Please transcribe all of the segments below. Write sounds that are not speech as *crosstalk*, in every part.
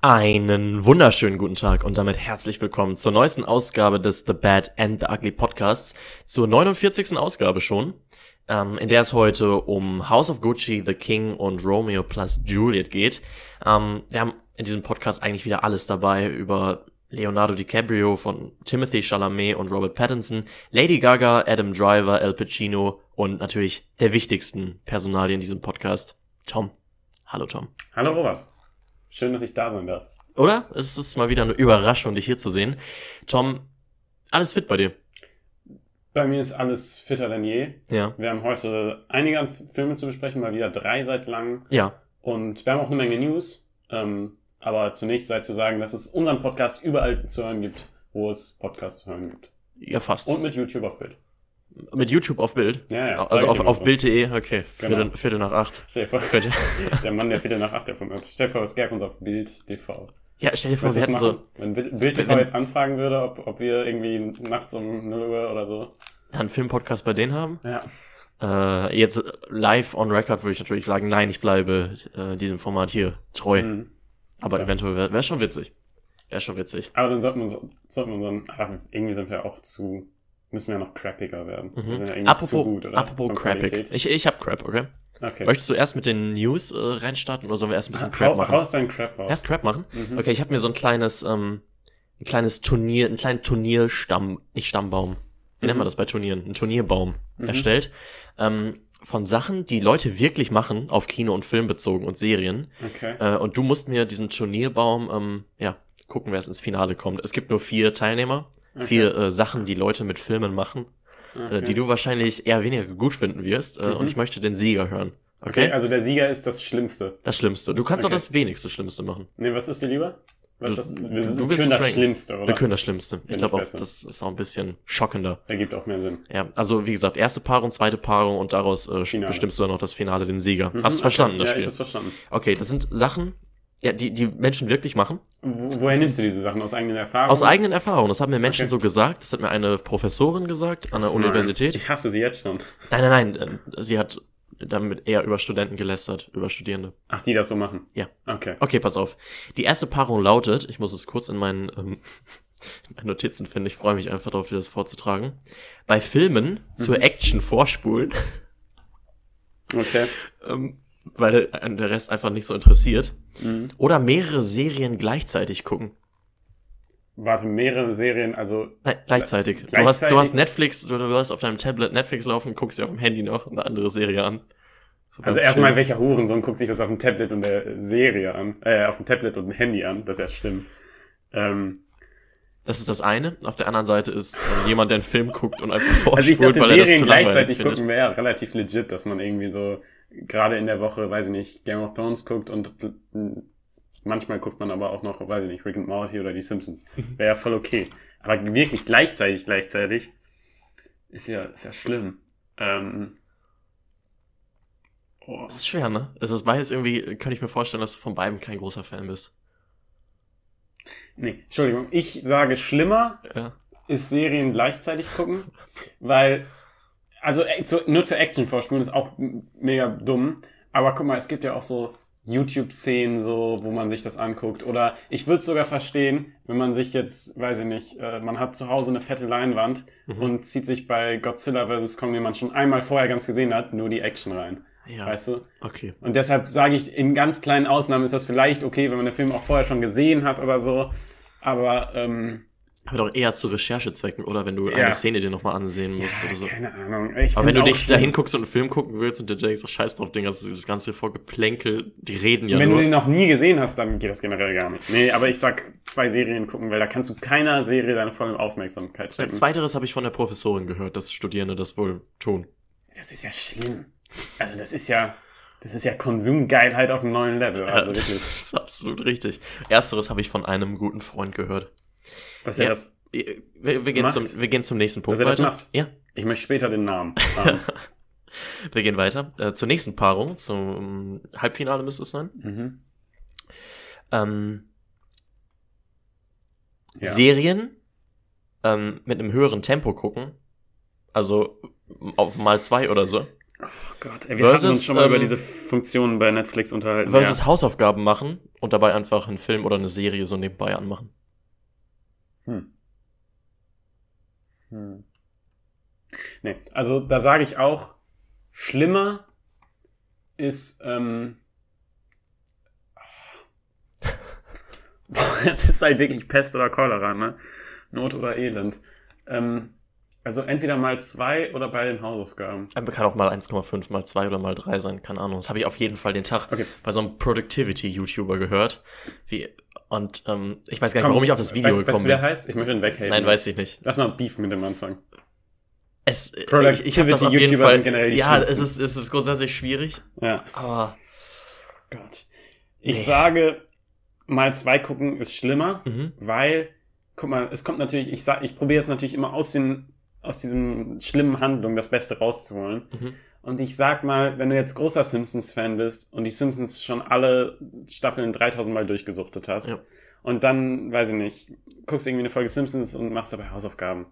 Einen wunderschönen guten Tag und damit herzlich willkommen zur neuesten Ausgabe des The Bad and the Ugly Podcasts, zur 49. Ausgabe schon, ähm, in der es heute um House of Gucci, The King und Romeo plus Juliet geht. Ähm, wir haben in diesem Podcast eigentlich wieder alles dabei über Leonardo DiCaprio von Timothy Chalamet und Robert Pattinson, Lady Gaga, Adam Driver, Al Pacino und natürlich der wichtigsten Personalie in diesem Podcast, Tom. Hallo Tom. Hallo Robert. Schön, dass ich da sein darf. Oder? Es ist mal wieder eine Überraschung, dich hier zu sehen. Tom, alles fit bei dir? Bei mir ist alles fitter denn je. Ja. Wir haben heute einige Filme zu besprechen, mal wieder drei seit langem. Ja. Und wir haben auch eine Menge News. Ähm, aber zunächst sei zu sagen, dass es unseren Podcast überall zu hören gibt, wo es Podcasts zu hören gibt. Ja, fast. Und mit YouTube auf Bild. Mit YouTube auf Bild? Ja, ja. Also auf, auf Bild.de, okay. Genau. Viertel, Viertel nach acht. Stell dir vor, *laughs* der Mann, der Viertel nach acht erfunden hat. Stell dir vor, es gäbe uns auf Bild TV. Ja, stell dir vor, Willst wir hätten so Wenn Bild Bild TV Wenn- jetzt anfragen würde, ob, ob wir irgendwie nachts um 0 Uhr oder so. einen Filmpodcast bei denen haben. Ja. Äh, jetzt live on record würde ich natürlich sagen, nein, ich bleibe äh, diesem Format hier treu. Mhm. Aber klar. eventuell wäre wär schon witzig. Wäre schon witzig. Aber dann sollten wir, so- sollten wir dann, ach, irgendwie sind wir auch zu, müssen wir noch crappiger werden. Sind ja apropos zu gut, oder? apropos crappig. Qualität. Ich, ich hab Crap, okay? Okay. Möchtest du erst mit den News äh, reinstarten oder sollen wir erst ein bisschen Crap Hau, machen? haust deinen Crap raus. Erst Crap machen? Mhm. Okay, ich habe mir so ein kleines, ähm, ein kleines Turnier, einen kleinen Turnierstamm, nicht Stammbaum, wie nennt man das bei Turnieren? Ein Turnierbaum Mhm. erstellt. Ähm, von Sachen, die Leute wirklich machen, auf Kino und Film bezogen und Serien. Okay. Äh, und du musst mir diesen Turnierbaum, ähm, ja, gucken, wer es ins Finale kommt. Es gibt nur vier Teilnehmer, vier äh, Sachen, die Leute mit Filmen machen, äh, okay. die du wahrscheinlich eher weniger gut finden wirst. Äh, Mhm. Und ich möchte den Sieger hören. Okay? okay, also der Sieger ist das Schlimmste. das Schlimmste. Du kannst Okay. doch das wenigste Schlimmste machen. Nee, was ist dir lieber? Was Du- das? du Wir, wir es können das ranken. Schlimmste, oder? Wir können das Schlimmste. Ich Find glaube ich auch, besser. das ist auch ein bisschen schockender. Ergibt auch mehr Sinn. Ja, also wie gesagt, erste Paarung, zweite Paarung und daraus äh, Finale. bestimmst du dann noch das Finale, den Sieger. Mhm, Hast du okay. verstanden, das ja, ich Spiel? hab's verstanden. Okay, das sind Sachen, ja, die die Menschen wirklich machen. Wo, woher nimmst du diese Sachen? Aus eigenen Erfahrungen? Aus eigenen Erfahrungen. Das haben mir Menschen Okay. so gesagt. Das hat mir eine Professorin gesagt an der Nein. Universität. Ich hasse sie jetzt schon. Nein, nein, nein. äh, Sie hat damit eher über Studenten gelästert, über Studierende. Ach, die das so machen? Ja. Okay. Okay, pass auf. Die erste Paarung lautet, ich muss es kurz in meinen, ähm, *laughs* in meinen Notizen finden, ich freue mich einfach darauf, dir das vorzutragen. Bei Filmen zur Action vorspulen, Okay. ähm, weil der Rest einfach nicht so interessiert. Mhm. Oder mehrere Serien gleichzeitig gucken. Warte, mehrere Serien, also Nein, gleichzeitig. Du, hast, Gleichzeitig? du hast Netflix, du, du hast auf deinem Tablet Netflix laufen, guckst dir auf dem Handy noch eine andere Serie an. So Also erstmal, welcher Hurensohn guckt sich das auf dem Tablet und der Serie an? Äh, auf dem Tablet und dem Handy an. Das ist ja schlimm. Ähm, Das ist das eine. Auf der anderen Seite ist äh, jemand, der einen Film guckt und einfach *laughs* vorspult, also ich dachte, er Serien gleichzeitig gucken wäre relativ legit, dass man irgendwie so gerade in der Woche, weiß ich nicht, Game of Thrones guckt und manchmal guckt man aber auch noch, weiß ich nicht, Rick and Morty oder die Simpsons. Mhm. Wäre ja voll okay. Aber wirklich gleichzeitig, gleichzeitig ist ja, ist ja schlimm. Ähm, oh. Das ist schwer, ne? Es ist beides irgendwie, könnte ich mir vorstellen, dass du von beiden kein großer Fan bist. Nee, Entschuldigung, ich sage schlimmer Ja. ist Serien gleichzeitig gucken, weil, also äh, zu, nur zur Action vorspulen ist auch mega dumm, aber guck mal, es gibt ja auch so YouTube-Szenen, so, wo man sich das anguckt. Oder ich würde es sogar verstehen, wenn man sich jetzt, weiß ich nicht, äh, man hat zu Hause eine fette Leinwand Mhm. und zieht sich bei Godzilla vs. Kong, den man schon einmal vorher ganz gesehen hat, nur die Action rein. Ja. Weißt du? Okay. Und deshalb sage ich, in ganz kleinen Ausnahmen ist das vielleicht okay, wenn man den Film auch vorher schon gesehen hat oder so. Aber, ähm, Aber doch eher zu Recherchezwecken, oder wenn du Ja. eine Szene dir nochmal ansehen musst oder so. keine Ahnung. Ich Aber wenn du dich schlimm. dahin guckst und einen Film gucken willst und dir denkst, ach, scheiß drauf, Ding, das ist dieses ganze Vorgeplänkel, die reden ja wenn nur. du den noch nie gesehen hast, dann geht das generell gar nicht. Nee, aber ich sag zwei Serien gucken, weil da kannst du keiner Serie deine volle Aufmerksamkeit schenken. Zweiteres habe ich von der Professorin gehört, dass Studierende das wohl tun. Das ist ja schlimm. Also das ist ja, das ist ja Konsumgeilheit auf einem neuen Level. Also ja, das wirklich. ist absolut richtig. Ersteres habe ich von einem guten Freund gehört. Dass er Ja. das, Wir, wir, gehen, Macht? zum, wir gehen zum nächsten Punkt Dass er das weiter. macht? Ja, ich möchte später den Namen haben. *laughs* wir gehen weiter. Äh, zur nächsten Paarung, zum Halbfinale müsste es sein. mhm. Ähm, Ja. Serien ähm, mit einem höheren Tempo gucken. Also auf mal zwei oder so. Oh Gott, ey, wir hatten Versus, uns schon mal über ähm, diese Funktionen bei Netflix unterhalten. Versus ja. Hausaufgaben machen und dabei einfach einen Film oder eine Serie so nebenbei anmachen. Hm. Hm. Nee, also da sage ich auch, schlimmer ist, ähm, *laughs* es ist halt wirklich Pest oder Cholera, ne? Not oder Elend. Ähm, also entweder mal zwei oder bei den Hausaufgaben. Kann auch mal 1,5 mal 2 oder mal 3 sein, keine Ahnung. Das habe ich auf jeden Fall den Tag Okay. bei so einem Productivity-YouTuber gehört. Wie, und ähm, ich weiß gar nicht, Komm, warum ich auf das Video weißt, weißt gekommen du, wie der bin. heißt? Ich möchte ihn weghaten. Nein, weiß ich nicht. Lass mal Beef mit dem Anfang. Es, Productivity-YouTuber sind generell die Ja, es ist, es ist grundsätzlich schwierig, Ja. aber Gott. Ich Nee. sage, mal zwei gucken ist schlimmer, mhm. weil, guck mal, es kommt natürlich, ich sag, ich probiere jetzt natürlich immer aus den, aus diesem schlimmen Handlung das Beste rauszuholen. Mhm. Und ich sag mal, wenn du jetzt großer Simpsons-Fan bist und die Simpsons schon alle Staffeln 3000 Mal durchgesuchtet hast Ja. und dann, weiß ich nicht, guckst irgendwie eine Folge Simpsons und machst dabei Hausaufgaben.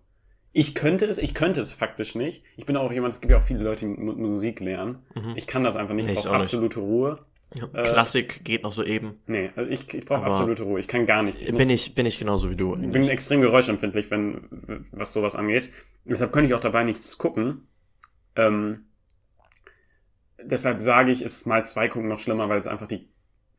Ich könnte es, ich könnte es faktisch nicht. Ich bin auch jemand, es gibt ja auch viele Leute, die Mu- Musik lernen. Mhm. Ich kann das einfach nicht, ich brauche absolute Ruhe. Ja, Äh, Klassik geht noch so eben. Nee, also ich, ich brauche absolute Ruhe. Ich kann gar nichts. Ich bin muss- ich, bin ich genauso wie du. ich bin extrem geräuschempfindlich, wenn, was sowas angeht. Deshalb könnte ich auch dabei nichts gucken. Ähm, deshalb sage ich, ist mal zwei gucken noch schlimmer, weil es einfach die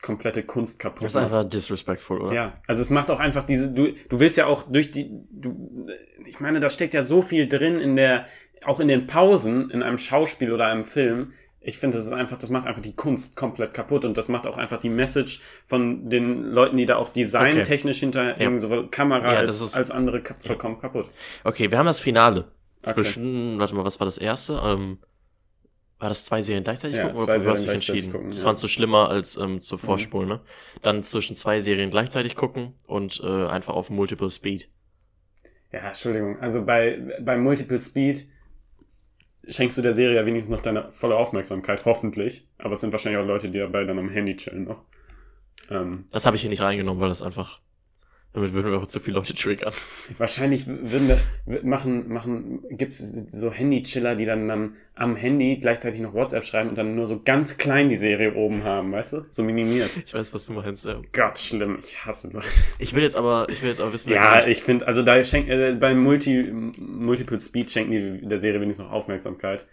komplette Kunst kaputt das ist macht. einfach disrespectful, oder? Ja, also es macht auch einfach diese, du, du willst ja auch durch die, du, ich meine, da steckt ja so viel drin in der, auch in den Pausen in einem Schauspiel oder einem Film. Ich finde, das ist einfach, das macht einfach die Kunst komplett kaputt und das macht auch einfach die Message von den Leuten, die da auch designtechnisch hinterhängen, Ja. sowohl Kamera Ja, als, ist- als andere ka vollkommen kaputt. Okay, wir haben das Finale. Okay. Zwischen, warte mal, was war das erste? Ähm, war das zwei Serien gleichzeitig Ja, gucken oder hast du Serien dich entschieden? gucken, das ja. Mhm. fandst du schlimmer als ähm, zu vorspulen, ne? Dann zwischen zwei Serien gleichzeitig gucken und äh, einfach auf Multiple Speed. Ja, Entschuldigung. Also bei, bei Multiple Speed schenkst du der Serie ja wenigstens noch deine volle Aufmerksamkeit, hoffentlich. Aber es sind wahrscheinlich auch Leute, die dabei dann am Handy chillen noch. Ähm, Das habe ich hier nicht reingenommen, weil das einfach, damit würden wir auch zu viele Leute triggern. Wahrscheinlich würden wir, machen, machen, gibt's so Handy-Chiller, die dann, dann am Handy gleichzeitig noch WhatsApp schreiben und dann nur so ganz klein die Serie oben haben, weißt du? So minimiert. Ich weiß, was du meinst, ja. Gott, schlimm. Ich hasse Leute. Ich will jetzt aber, ich will jetzt aber wissen, Ja, gewinnt. ich finde, also da schenkt, äh, beim Multi, Multiple Speed schenken die der Serie wenigstens noch Aufmerksamkeit.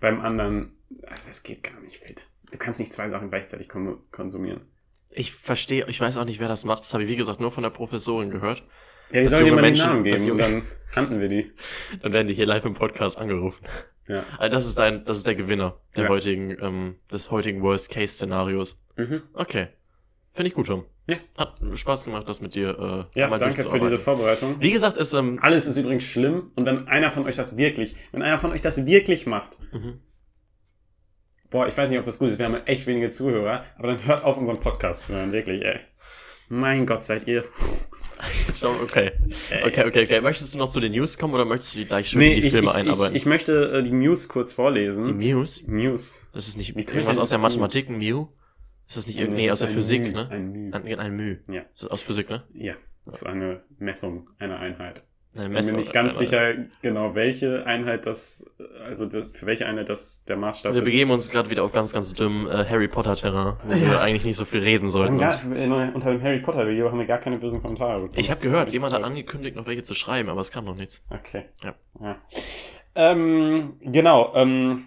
Beim anderen, also es geht gar nicht fit. Du kannst nicht zwei Sachen gleichzeitig kon konsumieren. Ich verstehe, ich weiß auch nicht, wer das macht. Das habe ich, wie gesagt, nur von der Professorin gehört. Ja, die sollen dir mal den Menschen- Namen das geben und junge- dann handeln wir die. *laughs* Dann werden die hier live im Podcast angerufen. Ja. Also das ist dein, das ist der Gewinner der Ja. heutigen, ähm, des heutigen Worst-Case-Szenarios. Mhm. Okay. Finde ich gut, Tom. Ja. Hat Spaß gemacht, das mit dir äh, Ja, mal danke für diese Vorbereitung. Wie gesagt, ist, ähm, Alles ist übrigens schlimm und wenn einer von euch das wirklich, wenn einer von euch das wirklich macht, mhm. Boah, ich weiß nicht, ob das gut ist, wir haben echt wenige Zuhörer, aber dann hört auf unseren Podcast zu hören, wirklich, ey. Mein Gott, seid ihr. *laughs* Okay. Okay, okay, okay. Möchtest du noch zu den News kommen oder möchtest du gleich schön Nee, in die ich, Filme ich, einarbeiten? ich, ich möchte äh, die News kurz die vorlesen. News? News. Das ist nicht Wie irgendwas aus der? Mathematik, ein Mu? Ist das nicht irgendwie, nee, aus der Physik, Müh, ne? Ein Müh. Ein, ein Müh. Ja, Das ist aus Physik, ne? ja. Das ist eine Messung einer Einheit. Ich bin mir nicht ganz sicher genau, welche Einheit das, also das, für welche Einheit das der Maßstab Wir ist. begeben uns gerade wieder auf ganz, ganz dumm äh, Harry Potter Terrain, wo wir Ja. eigentlich nicht so viel reden Wir sollten. gar, unter dem Harry Potter Video haben wir gar keine bösen Kommentare bekommen. ich habe gehört, jemand hat angekündigt, noch welche zu schreiben, aber es kam noch nichts. Okay. Ja. ja. Ähm, genau. Ähm,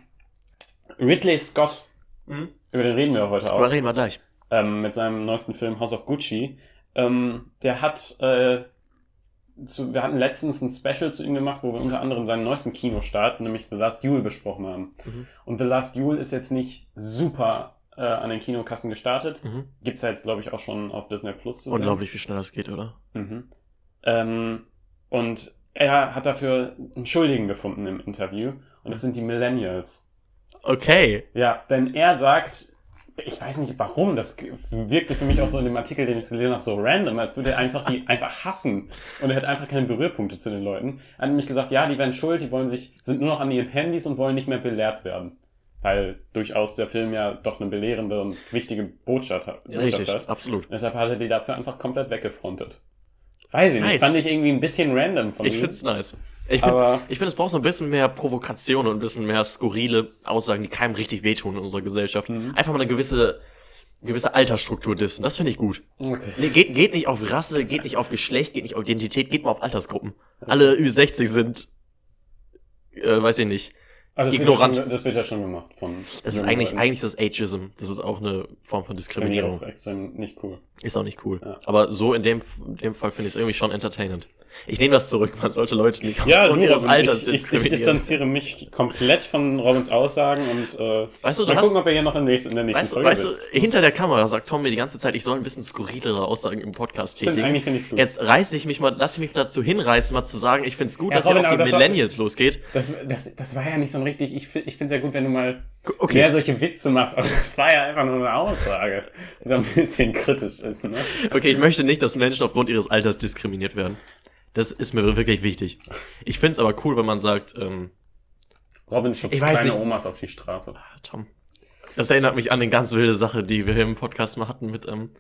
Ridley Scott, über den reden wir heute auch. Aber reden wir gleich. ähm, mit seinem neuesten Film House of Gucci. Ähm, der hat, äh, zu, wir hatten letztens ein Special zu ihm gemacht, wo wir unter anderem seinen neuesten Kinostart, nämlich The Last Duel, besprochen haben. Mhm. Und The Last Duel ist jetzt nicht super äh, an den Kinokassen gestartet. Mhm. Gibt's ja jetzt, glaube ich, auch schon auf Disney Plus zu sehen. Unglaublich, wie schnell das geht, oder? Mhm. Ähm, und er hat dafür einen Schuldigen gefunden im Interview. Und das sind die Millennials. Okay. Ja, denn er sagt, ich weiß nicht warum, das wirkte für mich auch so in dem Artikel, den ich gelesen habe, so random, als würde er einfach die einfach hassen. Und er hat einfach keine Berührpunkte zu den Leuten. Er hat nämlich gesagt, ja, die werden schuld, die wollen sich, sind nur noch an ihren Handys und wollen nicht mehr belehrt werden. Weil durchaus der Film ja doch eine belehrende und wichtige Botschaft hat. Botschaft Richtig, hat. absolut. Deshalb hat er die dafür einfach komplett weggefrontet. Weiß ich nicht, Nice. fand ich irgendwie ein bisschen random von Ich ihm. find's nice. Ich finde, ich find, es braucht so ein bisschen mehr Provokation und ein bisschen mehr skurrile Aussagen, die keinem richtig wehtun in unserer Gesellschaft. Mhm. Einfach mal eine gewisse, gewisse Altersstruktur dissen. Das finde ich gut. Okay. Nee, geht, geht nicht auf Rasse, geht nicht auf Geschlecht, geht nicht auf Identität, geht mal auf Altersgruppen. Alle Ü60 sind, äh, weiß ich nicht. Also das, wird ja schon, das wird ja schon gemacht von. Das ist eigentlich, eigentlich das Ageism. Das ist auch eine Form von ich Diskriminierung. auch extrem nicht cool. Ist auch nicht cool. Ja. Aber so in dem, in dem Fall finde ich es irgendwie schon entertainend. Ich nehme das zurück, man sollte Leute nicht Ja, du, aufgrund ihres Alters ich, ich, ich distanziere mich komplett von Robins Aussagen und äh, Weißt du, mal hast- gucken, ob er hier noch in, nächsten, in der nächsten Weißt, Folge weißt sitzt. du, hinter der Kamera sagt Tom mir die ganze Zeit, ich soll ein bisschen skurrilere Aussagen im Podcast Stimmt, tätigen. eigentlich finde ich's gut. Jetzt reiße ich mich mal, lass ich mich dazu hinreißen, mal zu sagen, ich finde es gut, Ja, dass Robin, ihr auf die das Millennials losgeht. Das, das, das war ja nicht so ein richtig. Ich, ich finde es ja gut, wenn du mal Okay. mehr solche Witze machst. Aber das war ja einfach nur eine Aussage, die so ein bisschen kritisch ist. Ne? Okay, ich möchte nicht, dass Menschen aufgrund ihres Alters diskriminiert werden. Das ist mir wirklich wichtig. Ich finde es aber cool, wenn man sagt, ähm, Robin schubst kleine nicht. Omas auf die Straße. Tom. Das erinnert mich an eine ganz wilde Sache, die wir hier im Podcast mal hatten mit ähm,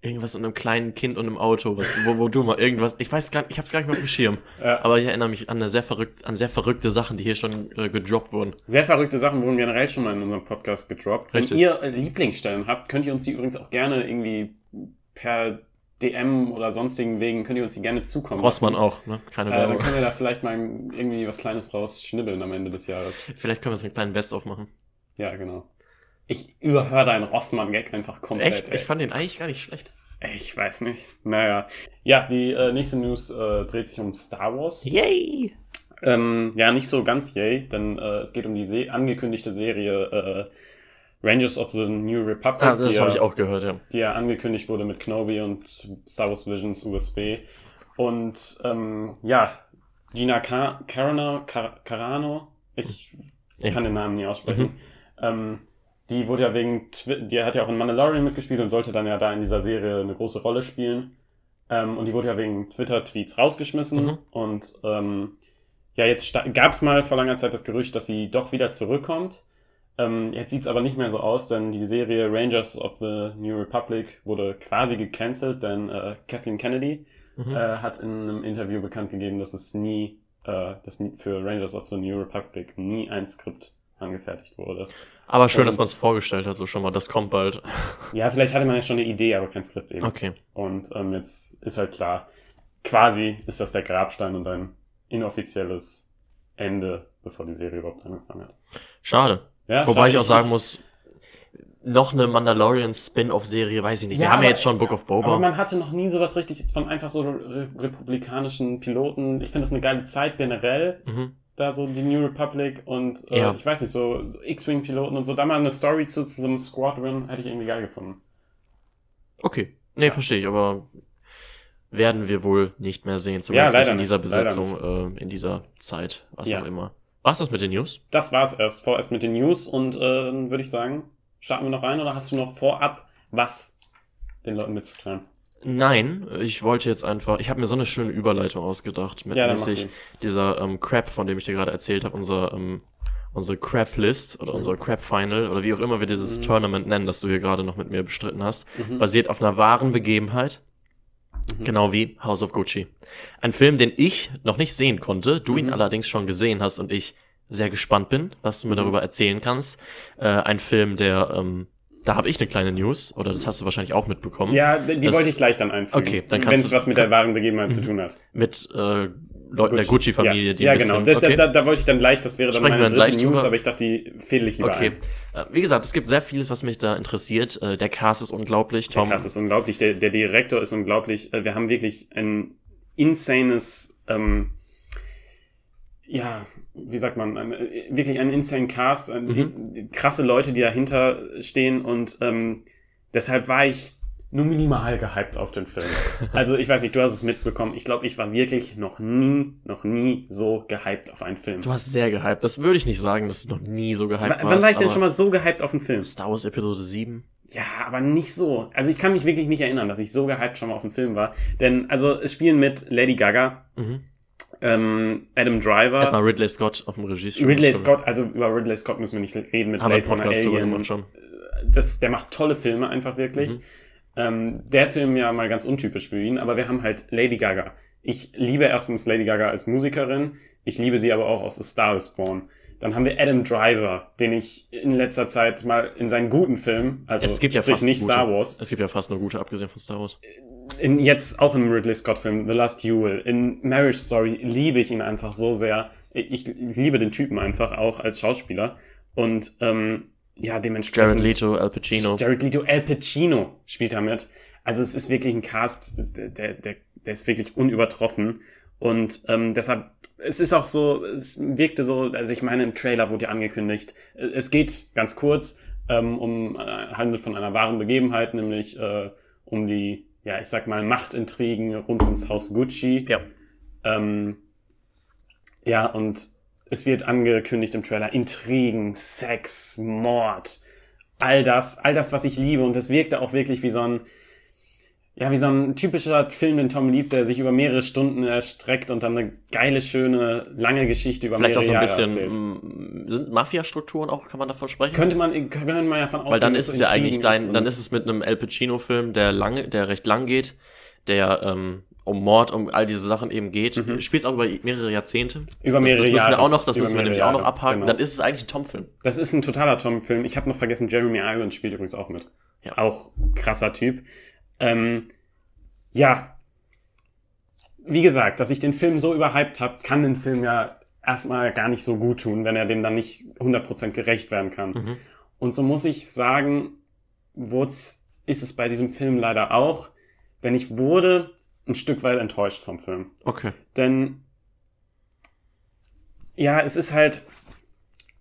irgendwas und einem kleinen Kind und einem Auto, was, wo, wo du mal irgendwas, ich weiß gar nicht, ich hab's gar nicht mehr auf dem Schirm. Ja. Aber ich erinnere mich an eine sehr verrückt, an sehr verrückte Sachen, die hier schon äh, gedroppt wurden. Sehr verrückte Sachen wurden generell schon mal in unserem Podcast gedroppt. Wenn Richtig. ihr äh, Lieblingsstellen habt, könnt ihr uns die übrigens auch gerne irgendwie per DM oder sonstigen Wegen, könnt ihr uns die gerne zukommen Rossmann lassen. auch, ne? Keine Äh, dann Werbung. können wir da vielleicht mal irgendwie was Kleines rausschnibbeln am Ende des Jahres. Vielleicht können wir so einen kleinen Best-of machen. Ja, genau. Ich überhöre deinen Rossmann-Gag einfach komplett. Echt? ey. Ich fand den eigentlich gar nicht schlecht. Ich weiß nicht. Naja. Ja, die äh, nächste News äh, dreht sich um Star Wars. Yay! Ähm, ja, nicht so ganz yay, denn äh, es geht um die Se angekündigte Serie äh, Rangers of the New Republic, Ah, das habe ja, ich auch gehört, ja. die ja angekündigt wurde mit Kenobi und Star Wars Visions USB. Und ähm, ja, Gina Car Carano, Car Carano, ich kann den Namen nie aussprechen, ähm, die wurde ja wegen, die hat ja auch in Mandalorian mitgespielt und sollte dann ja da in dieser Serie eine große Rolle spielen. Ähm, und die wurde ja wegen Twitter-Tweets rausgeschmissen. Mhm. Und ähm, ja, jetzt gab es mal vor langer Zeit das Gerücht, dass sie doch wieder zurückkommt. Ähm, jetzt sieht's aber nicht mehr so aus, denn die Serie Rangers of the New Republic wurde quasi gecancelt, denn äh, Kathleen Kennedy Mhm. äh, hat in einem Interview bekannt gegeben, dass es nie, äh, dass nie für Rangers of the New Republic nie ein Skript angefertigt wurde. Aber schön, dass und- man es vorgestellt hat, so schon mal. Das kommt bald. *laughs* Ja, vielleicht hatte man ja schon eine Idee, aber kein Skript eben. Okay. Und ähm, jetzt ist halt klar, quasi ist das der Grabstein und ein inoffizielles Ende, bevor die Serie überhaupt angefangen hat. Schade. Ja, Wobei schade, ich auch sagen muss, noch eine Mandalorian-Spin-Off-Serie, weiß ich nicht. Wir Ja, haben ja aber- jetzt schon Book of Boba. Aber man hatte noch nie sowas richtig von einfach so re republikanischen Piloten. Ich finde das eine geile Zeit generell, mhm. Da so die New Republic und äh, Ja. ich weiß nicht, so, so X-Wing-Piloten und so. Da mal eine Story zu, zu so einem Squadron hätte ich irgendwie geil gefunden. Okay. Nee, verstehe ich, aber werden wir wohl nicht mehr sehen. Ja, Zumindest leider nicht in dieser nicht, Besetzung, äh, in dieser Zeit, was Ja. auch immer. War's das mit den News? Das war's erst, vorerst mit den News und äh, dann würde ich sagen, starten wir noch rein oder hast du noch vorab was den Leuten mitzuteilen? Nein, ich wollte jetzt einfach, ich habe mir so eine schöne Überleitung ausgedacht, mit Ja, mäßig die. dieser ähm, Crap, von dem ich dir gerade erzählt habe, unser ähm, unsere Crap List oder unser Crap Final oder wie auch immer wir dieses Mhm. Tournament nennen, das du hier gerade noch mit mir bestritten hast, Mhm. basiert auf einer wahren Begebenheit, Mhm. genau wie House of Gucci. Ein Film, den ich noch nicht sehen konnte, du ihn Mhm. allerdings schon gesehen hast und ich sehr gespannt bin, was du mir Mhm. darüber erzählen kannst. Äh, ein Film, der ähm, da habe ich eine kleine News, oder das hast du wahrscheinlich auch mitbekommen. Ja, die Das- wollte ich gleich dann einfügen. Okay, dann kannst Wenn es was mit der wahren Begebenheit zu tun hat. mit äh, Leuten der Gucci-Familie, ja, die Ja, genau. bisschen, Da, okay. da, da wollte ich dann gleich, das wäre dann Sprechen meine dritte News, drüber. aber ich dachte, die fehle ich lieber okay. ein. Äh, wie gesagt, es gibt sehr vieles, was mich da interessiert. Äh, der Cast ist unglaublich. Der Tom, Cast ist unglaublich, der, der Direktor ist unglaublich. Äh, Wir haben wirklich ein insanes, ähm, ja, wie sagt man, ein, äh, wirklich einen insane Cast, ein, Mhm. krasse Leute, die dahinter stehen und ähm, deshalb war ich nur minimal gehypt auf den Film. *laughs* Also ich weiß nicht, du hast es mitbekommen. Ich glaube, ich war wirklich noch nie, noch nie so gehypt auf einen Film. du hast sehr gehypt. Das würde ich nicht sagen, dass du noch nie so gehypt warst. wann war ich denn schon mal so gehypt auf einen Film? Star Wars Episode 7? Ja, aber nicht so. Also ich kann mich wirklich nicht erinnern, dass ich so gehypt schon mal auf einen Film war. Denn, also es spielen mit Lady Gaga, Mhm. Ähm, Adam Driver, Erstmal Ridley Scott auf dem Regiestuhl. Ridley Scott, also über Ridley Scott müssen wir nicht reden mit Blade Runner Alien. gemacht schon. Das, der macht tolle Filme einfach wirklich. Mhm. Ähm, der Film ja mal ganz untypisch für ihn, aber wir haben halt Lady Gaga. Ich liebe erstens Lady Gaga als Musikerin, ich liebe sie aber auch aus A Star is Born. Dann haben wir Adam Driver, den ich in letzter Zeit mal in seinen guten Filmen, also Es gibt ja sprich fast nicht gute. Star Wars, Es gibt ja fast nur gute, abgesehen von Star Wars. In, jetzt auch im Ridley Scott Film The Last Duel, in Marriage Story liebe ich ihn einfach so sehr. Ich, liebe den Typen einfach auch als Schauspieler und ähm, ja dementsprechend. Jared Leto, Al Pacino. Jared Leto, Al Pacino spielt da mit. Also es ist wirklich ein Cast, der, der, der ist wirklich unübertroffen. Und ähm, deshalb, es ist auch so, es wirkte so, also ich meine, im Trailer wurde ja angekündigt, es geht ganz kurz ähm, um äh, handelt von einer wahren Begebenheit, nämlich äh, um die, ja, ich sag mal, Machtintrigen rund ums Haus Gucci. Ja. Ähm, ja, und es wird angekündigt im Trailer Intrigen, Sex, Mord, all das, all das, was ich liebe. Und es wirkte auch wirklich wie so ein, ja, wie so ein typischer Film, den Tom liebt, der sich über mehrere Stunden erstreckt und dann eine geile, schöne, lange Geschichte über Vielleicht auch mehrere so ein Jahre bisschen, erzählt. mm, sind Mafia-Strukturen auch, kann man davon sprechen? Könnte man, könnte man ja von ausgehen, Weil dann ist es ja eigentlich dein, dann ist es mit einem Al Pacino-Film, der lange, der recht lang geht, der ähm, um Mord, um all diese Sachen eben geht, Mhm. spielt auch über mehrere Jahrzehnte. über mehrere das müssen Jahre. wir auch noch, das Über müssen wir nämlich auch noch Jahre, abhaken. genau. Dann ist es eigentlich ein Tom-Film. Das ist ein totaler Tom-Film. Ich habe noch vergessen, Jeremy Irons spielt übrigens auch mit. Ja. Auch krasser Typ. Ähm, ja. Wie gesagt, dass ich den Film so überhyped habe, kann den Film ja erstmal gar nicht so gut tun, wenn er dem dann nicht 100% gerecht werden kann. Mhm. Und so muss ich sagen, wurd's, ist es bei diesem Film leider auch, denn ich wurde ein Stück weit enttäuscht vom Film. Okay. Denn ja, es ist halt,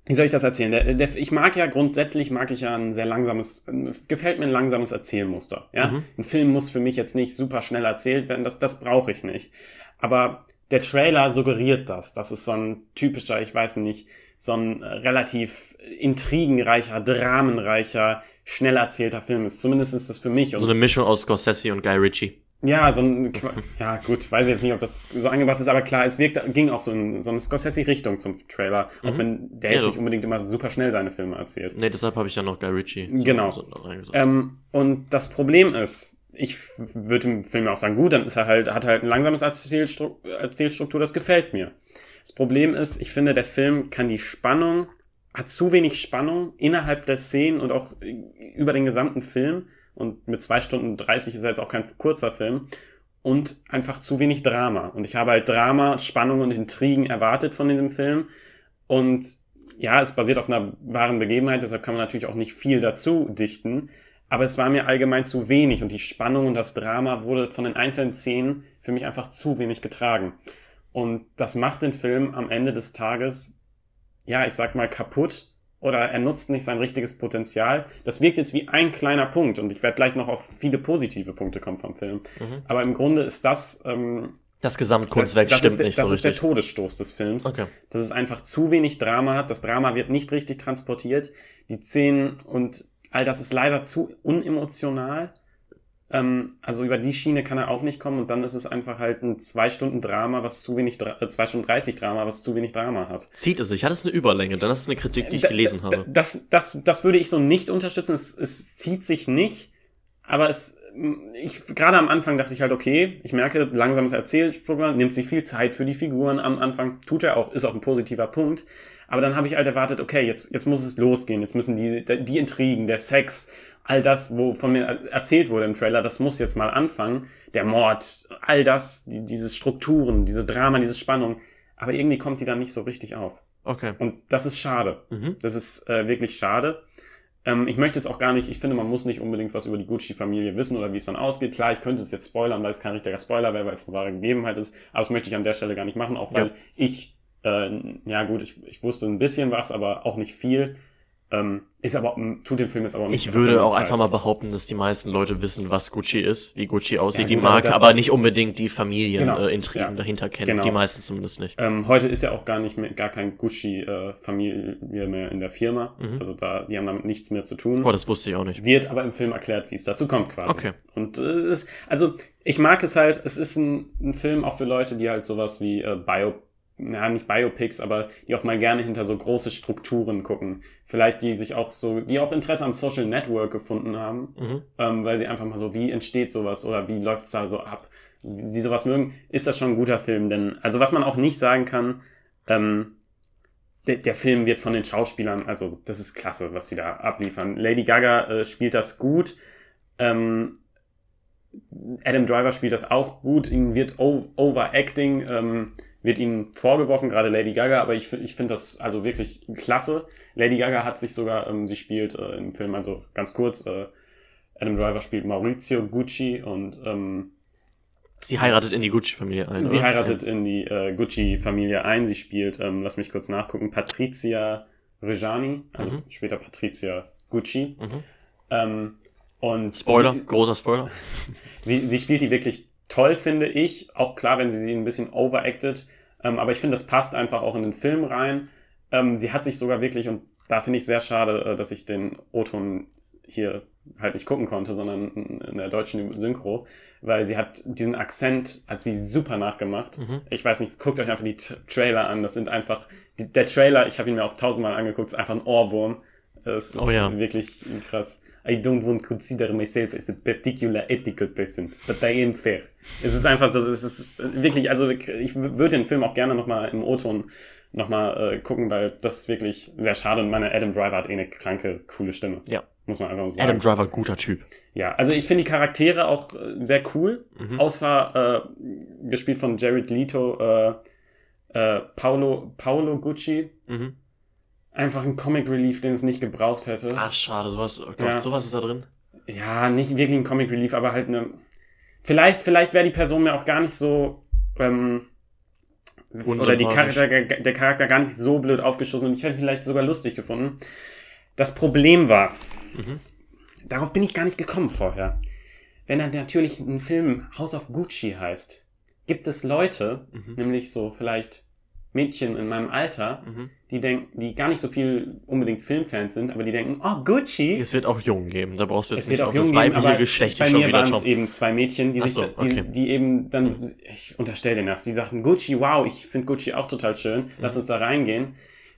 wie soll ich das erzählen? Der, der, ich mag ja grundsätzlich, mag ich ja ein sehr langsames, gefällt mir ein langsames Erzählmuster. Ja? Mhm. Ein Film muss für mich jetzt nicht super schnell erzählt werden, das, das brauche ich nicht. Aber der Trailer suggeriert das. Das ist so ein typischer, ich weiß nicht, so ein äh, relativ intrigenreicher, dramenreicher, schnell erzählter Film ist. Zumindest ist das für mich. Und So eine Mischung aus Scorsese und Guy Ritchie. Ja, so ein, *laughs* ja gut, weiß ich jetzt nicht, ob das so angebracht ist, aber klar, es wirkt, ging auch so in so eine Scorsese-Richtung zum Trailer, auch Mhm. wenn der Ja, jetzt so. nicht unbedingt immer super schnell seine Filme erzählt. Nee, deshalb habe ich ja noch Guy Ritchie. Genau. So. Ähm, und das Problem ist, ich würde im Film auch sagen, gut, dann ist er halt, hat er halt ein langsames Erzählstru Erzählstruktur, das gefällt mir. Das Problem ist, ich finde, der Film kann die Spannung, hat zu wenig Spannung innerhalb der Szenen und auch über den gesamten Film. Und mit zwei Stunden 30 ist er jetzt auch kein kurzer Film. Und einfach zu wenig Drama. Und ich habe halt Drama, Spannung und Intrigen erwartet von diesem Film. Und ja, es basiert auf einer wahren Begebenheit, deshalb kann man natürlich auch nicht viel dazu dichten. Aber es war mir allgemein zu wenig und die Spannung und das Drama wurde von den einzelnen Szenen für mich einfach zu wenig getragen. Und das macht den Film am Ende des Tages, ja, ich sag mal, kaputt oder er nutzt nicht sein richtiges Potenzial. Das wirkt jetzt wie ein kleiner Punkt und ich werde gleich noch auf viele positive Punkte kommen vom Film. Mhm. Aber im Grunde ist das, ähm, Das das, Gesamtkunstwerk das, stimmt ist, der- nicht das so ist der richtig. Todesstoß des Films Okay. dass es einfach zu wenig Drama hat. Das Drama wird nicht richtig transportiert. Die Szenen und all das ist leider zu unemotional. Ähm, also über die Schiene kann er auch nicht kommen und dann ist es einfach halt ein zwei Stunden Drama, was zu wenig, äh, zwei Stunden 30 Drama, was zu wenig Drama hat. Zieht es sich? Hat es eine Überlänge? Dann ist es eine Kritik, die ich gelesen habe. Das, das, das würde ich so nicht unterstützen. Es, es zieht sich nicht, aber es, ich, gerade am Anfang dachte ich halt, okay, ich merke, langsames Erzählprogramm, nimmt sich viel Zeit für die Figuren am Anfang, tut er auch, ist auch ein positiver Punkt. Aber dann habe ich halt erwartet, okay, jetzt, jetzt muss es losgehen, jetzt müssen die, die Intrigen, der Sex, all das, wo von mir erzählt wurde im Trailer, das muss jetzt mal anfangen. Der Mord, all das, die, diese Strukturen, diese Drama, diese Spannung. Aber irgendwie kommt die dann nicht so richtig auf. Okay. Und das ist schade. Mhm. Das ist äh, wirklich schade. Ähm, ich möchte jetzt auch gar nicht, ich finde, man muss nicht unbedingt was über die Gucci-Familie wissen oder wie es dann ausgeht. Klar, ich könnte es jetzt spoilern, weil es kein richtiger Spoiler wäre, weil es eine wahre Gegebenheit ist. Aber das möchte ich an der Stelle gar nicht machen, auch weil Ja. ich, äh, ja gut, ich, ich wusste ein bisschen was, aber auch nicht viel. Ähm, ist aber, tut dem Film jetzt aber nicht Ich würde auch einfach mal behaupten, dass die meisten Leute wissen, was Gucci ist, wie Gucci aussieht, Ja, die aber Marke, aber nicht unbedingt die Familienintrigen Genau, äh, ja. dahinter kennen. Genau. Die meisten zumindest nicht. Ähm, heute ist ja auch gar nicht mehr, gar kein Gucci-Familie mehr in der Firma. Mhm. Also da, die haben damit nichts mehr zu tun. Oh, das wusste ich auch nicht. wird aber im Film erklärt, wie es dazu kommt quasi. Okay. Und äh, es ist, also ich mag es halt, es ist ein, ein Film auch für Leute, die halt sowas wie äh, Bio, na, nicht Biopics, aber die auch mal gerne hinter so große Strukturen gucken. Vielleicht die sich auch so, die auch Interesse am Social Network gefunden haben, Mhm. ähm, weil sie einfach mal so, wie entsteht sowas oder wie läuft's da so ab, die, die sowas mögen, ist das schon ein guter Film. Denn, also was man auch nicht sagen kann, ähm, der, der Film wird von den Schauspielern, also das ist klasse, was sie da abliefern. Lady Gaga äh, spielt das gut. Ähm, Adam Driver spielt das auch gut. Ihm wird o- Overacting, ähm, wird ihnen vorgeworfen, gerade Lady Gaga, aber ich, ich finde das also wirklich klasse. Lady Gaga hat sich sogar, ähm, sie spielt äh, im Film, also ganz kurz, äh, Adam Driver spielt Maurizio Gucci und ähm, Sie heiratet in die Gucci-Familie ein. Sie oder? heiratet in die äh, Gucci-Familie ein. Sie spielt, ähm, lass mich kurz nachgucken, Patrizia Reggiani, also Mhm. später Patrizia Gucci. Mhm. Ähm, und Spoiler, Sie, großer Spoiler. *laughs* sie, sie spielt die wirklich toll, finde ich. Auch klar, wenn sie sie ein bisschen overacted. Ähm, aber ich finde, das passt einfach auch in den Film rein. Ähm, sie hat sich sogar wirklich, und da finde ich sehr schade, äh, dass ich den O-Ton hier halt nicht gucken konnte, sondern in der deutschen Synchro, weil sie hat diesen Akzent, hat sie super nachgemacht. Mhm. Ich weiß nicht, guckt euch einfach die T Trailer an. Das sind einfach, die, der Trailer, ich habe ihn mir auch tausendmal angeguckt, ist einfach ein Ohrwurm. Das ist Oh ja. wirklich krass. I don't want to consider myself as a particular ethical person, but I am fair. Es ist einfach, das ist, es ist wirklich, also ich würde den Film auch gerne nochmal im O-Ton nochmal äh, gucken, weil das ist wirklich sehr schade und meine Adam Driver hat eh eine kranke, coole Stimme. Ja. Muss man einfach sagen. Adam Driver, guter Typ. Ja, also ich finde die Charaktere auch äh, sehr cool, Mhm. außer äh, gespielt von Jared Leto, äh, äh, Paolo, Paolo Gucci. Mhm. Einfach ein Comic Relief, den es nicht gebraucht hätte. Ach, schade, sowas, oh Gott, Ja. sowas ist da drin. Ja, nicht wirklich ein Comic Relief, aber halt eine. Vielleicht, vielleicht wäre die Person mir auch gar nicht so. Ähm, oder die. Charakter, der Charakter gar nicht so blöd aufgeschossen und ich hätte ihn vielleicht sogar lustig gefunden. Das Problem war, Mhm. darauf bin ich gar nicht gekommen vorher. Wenn dann natürlich ein Film House of Gucci heißt, gibt es Leute, Mhm. nämlich so vielleicht Mädchen in meinem Alter, Mhm. die denken, die gar nicht so viel unbedingt Filmfans sind, aber die denken, oh, Gucci, Es wird auch Jungen geben, da brauchst du jetzt es wird nicht auch auf jung das geben, weibliche aber Geschlecht bei mir waren es eben zwei Mädchen, die sich, so, da- die, okay. die eben dann, ich unterstelle denen das, die sagten, Gucci, wow, ich finde Gucci auch total schön, lass Mhm. uns da reingehen.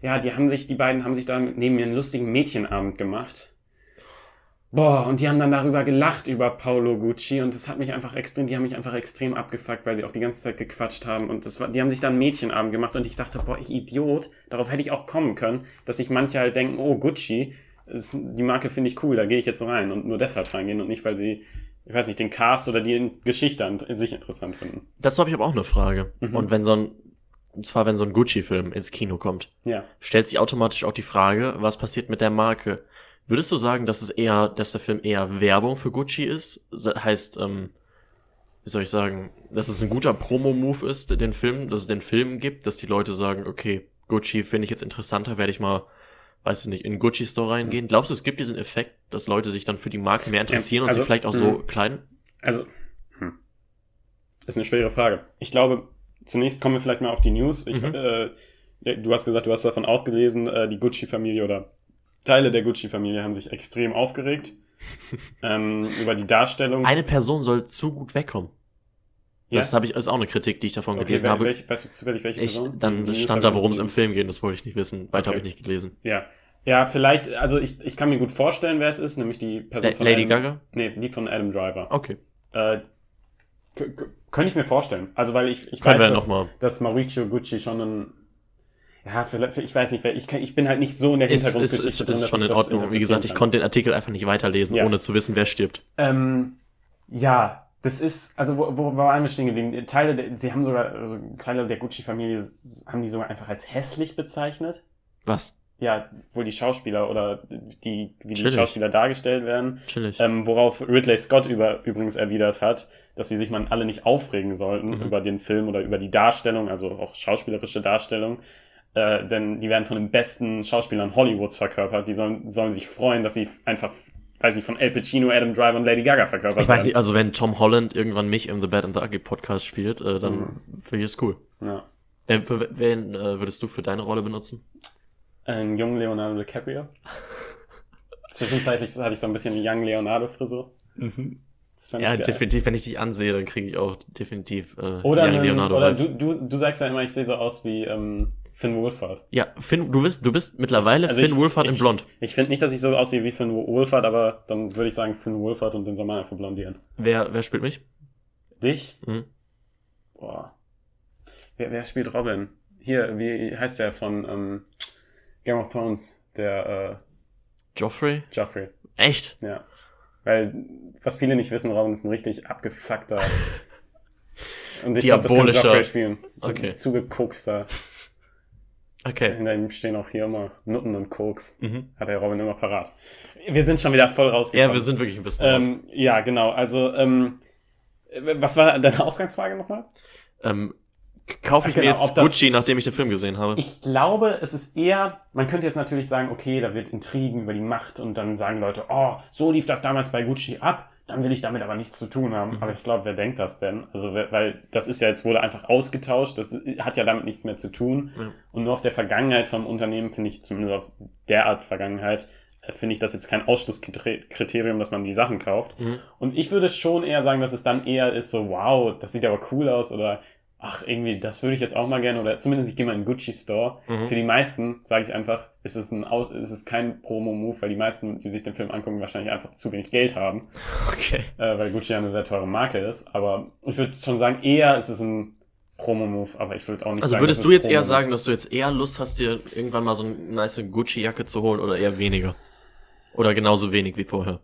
Ja, die haben sich, die beiden haben sich da neben mir einen lustigen Mädchenabend gemacht. Boah, und die haben dann darüber gelacht, über Paolo Gucci, und das hat mich einfach extrem, die haben mich einfach extrem abgefuckt, weil sie auch die ganze Zeit gequatscht haben, und das war, die haben sich dann Mädchenabend gemacht, und ich dachte, boah, ich Idiot, darauf hätte ich auch kommen können, dass sich manche halt denken, oh, Gucci, ist, die Marke finde ich cool, da gehe ich jetzt rein, und nur deshalb reingehen, und nicht, weil sie, ich weiß nicht, den Cast oder die Geschichte an in sich interessant finden. Dazu habe ich aber auch eine Frage. Mhm. Und wenn so ein, und zwar wenn so ein Gucci-Film ins Kino kommt, Ja. stellt sich automatisch auch die Frage, was passiert mit der Marke? Würdest du sagen, dass es eher, dass der Film eher Werbung für Gucci ist? Heißt, ähm, wie soll ich sagen, dass es ein guter Promo-Move ist, den Film, dass es den Film gibt, dass die Leute sagen, okay, Gucci finde ich jetzt interessanter, werde ich mal, weiß ich nicht, in den Gucci-Store reingehen. Glaubst du, es gibt diesen Effekt, dass Leute sich dann für die Marke mehr interessieren und also, sie vielleicht auch so mhm. kleiden? Also, hm. ist eine schwere Frage. Ich glaube, zunächst kommen wir vielleicht mal auf die News. Ich, Mhm. äh, du hast gesagt, du hast davon auch gelesen, äh, die Gucci-Familie oder Teile der Gucci-Familie haben sich extrem aufgeregt *laughs* ähm, über die Darstellung. Eine Person soll zu gut wegkommen. Ja? Das habe ich, ist auch eine Kritik, die ich davon okay, gelesen wel, habe. welch, weißt du zufällig welche Ich, Person? dann Die- stand da, worum es im Film geht, das wollte ich nicht wissen. Weiter Okay. habe ich nicht gelesen. Ja. Ja, vielleicht, also ich, ich kann mir gut vorstellen, wer es ist, nämlich die Person La von Lady Adam, Gaga? Nee, die von Adam Driver. Okay. Äh, könnte ich mir vorstellen. Also, weil ich, ich Können weiß, dass, dass Mauricio Gucci schon ein. Ja, vielleicht, ich weiß nicht, ich, kann, ich bin halt nicht so in der Ist, ist, Hintergrundgeschichte ist, drin, ist dass schon in Ordnung. Wie gesagt, ich konnte den Artikel einfach nicht weiterlesen, Ja. ohne zu wissen, wer stirbt. Ähm, ja, das ist, also wo, wo waren wir stehen geblieben? Teile, der, sie haben sogar, also Teile der Gucci-Familie haben die sogar einfach als hässlich bezeichnet. Was? Ja, wohl die Schauspieler oder die, wie die Chillig. Schauspieler dargestellt werden. Chillig. Ähm, worauf Ridley Scott über, übrigens erwidert hat, dass sie sich mal alle nicht aufregen sollten Mhm. über den Film oder über die Darstellung, also auch schauspielerische Darstellung. Äh, denn die werden von den besten Schauspielern Hollywoods verkörpert. Die sollen, sollen sich freuen, dass sie einfach, weiß ich, von El Pacino, Adam Driver und Lady Gaga verkörpert ich weiß werden. nicht, also wenn Tom Holland irgendwann mich im The Bad and the Ugly Podcast spielt, äh, dann Mhm. finde ich es cool. Ja. Äh, für wen äh, würdest du für deine Rolle benutzen? Ein jungen Leonardo DiCaprio. *laughs* Zwischenzeitlich hatte ich so ein bisschen die Young Leonardo Frisur. Ja, ich geil. definitiv, wenn ich dich ansehe, dann kriege ich auch definitiv äh, Oder, einen, Leonardo oder du, du, du sagst ja immer, ich sehe so aus wie ähm, Finn Wolfhard. Ja, Finn, du bist, du bist mittlerweile Also Finn ich- Wolfhard in ich- Blond. Ich finde nicht, dass ich so aussehe wie Finn Wolfhard, aber dann würde ich sagen Finn Wolfhard und den soll man einfach blondieren. Wer, wer spielt mich? Dich? Mhm. Boah. Wer, wer spielt Robin? Hier, wie heißt der von ähm, Game of Thrones? Der äh, Joffrey? Joffrey. Echt? Ja. Weil, was viele nicht wissen, Robin ist ein richtig abgefuckter. *laughs* Und ich glaube, das kann Joffrey spielen. Okay. Zugekokster. Okay. Hinter ihm stehen auch hier immer Nutten und Koks. Mhm. Hat der Robin immer parat. Wir sind schon wieder voll rausgekommen. Ja, wir sind wirklich ein bisschen raus. ähm, Ja, genau. Also, ähm, was war deine Ausgangsfrage nochmal? Ähm, kaufe ich Ach, genau, mir jetzt Gucci, nachdem ich den Film gesehen habe? Ich glaube, es ist eher, man könnte jetzt natürlich sagen, okay, da wird Intrigen über die Macht und dann sagen Leute, oh, so lief das damals bei Gucci ab, dann will ich damit aber nichts zu tun haben. Mhm. Aber ich glaube, wer denkt das denn? Also, weil das ist ja jetzt wurde einfach ausgetauscht, das hat ja damit nichts mehr zu tun. Ja. Und nur auf der Vergangenheit vom Unternehmen finde ich, zumindest auf der Art Vergangenheit, äh, finde ich das jetzt kein Ausschlusskriterium, dass man die Sachen kauft. Mhm. Und ich würde schon eher sagen, dass es dann eher ist so, wow, das sieht aber cool aus oder ach, irgendwie, das würde ich jetzt auch mal gerne oder zumindest ich gehe mal in einen Gucci Store. Mhm. Für die meisten, sage ich einfach, ist es, ein Aus ist es kein Promo-Move, weil die meisten, die sich den Film angucken, wahrscheinlich einfach zu wenig Geld haben, Okay. äh, weil Gucci ja eine sehr teure Marke ist. Aber ich würde schon sagen, eher ist es ein Promo-Move, aber ich würde auch nicht Also sagen, würdest dass du jetzt eher sagen, dass du jetzt eher Lust hast, dir irgendwann mal so eine nice Gucci-Jacke zu holen oder eher weniger? Oder genauso wenig wie vorher?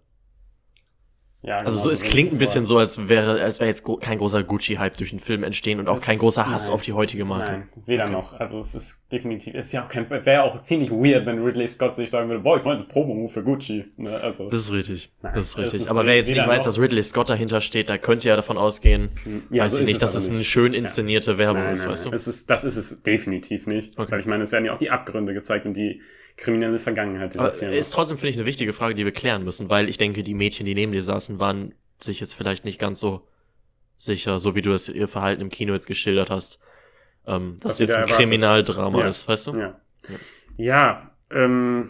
Ja, Also genau, so, es klingt ein bisschen so, als wäre, als wäre jetzt kein großer Gucci-Hype durch den Film entstehen und auch Es- kein großer Hass nein. auf die heutige Marke. Nein, weder noch. Also es ist definitiv, es ist ja auch kein, wäre auch ziemlich weird, wenn Ridley Scott sich sagen würde, boah, ich meine Promo-Move für Gucci. Ne? Also, Das ist richtig. Nein, das ist richtig. ist Aber wer jetzt nicht weiß, noch- dass Ridley Scott dahinter steht, da könnte ja davon ausgehen, Ja, weiß so ich nicht, es dass es eine nicht. schön inszenierte Werbung nein, ist, weißt nein. du? Es ist, das ist es definitiv nicht. Okay. Weil ich meine, es werden ja auch die Abgründe gezeigt und die kriminelle Vergangenheit dieser Aber Filme. ist trotzdem, finde ich, eine wichtige Frage, die wir klären müssen, weil ich denke, die Mädchen, die neben dir saßen, waren sich jetzt vielleicht nicht ganz so sicher, so wie du das ihr Verhalten im Kino jetzt geschildert hast, ähm, dass sie jetzt da ein. Kriminaldrama Ja. ist, weißt du? Ja. Ja, ähm.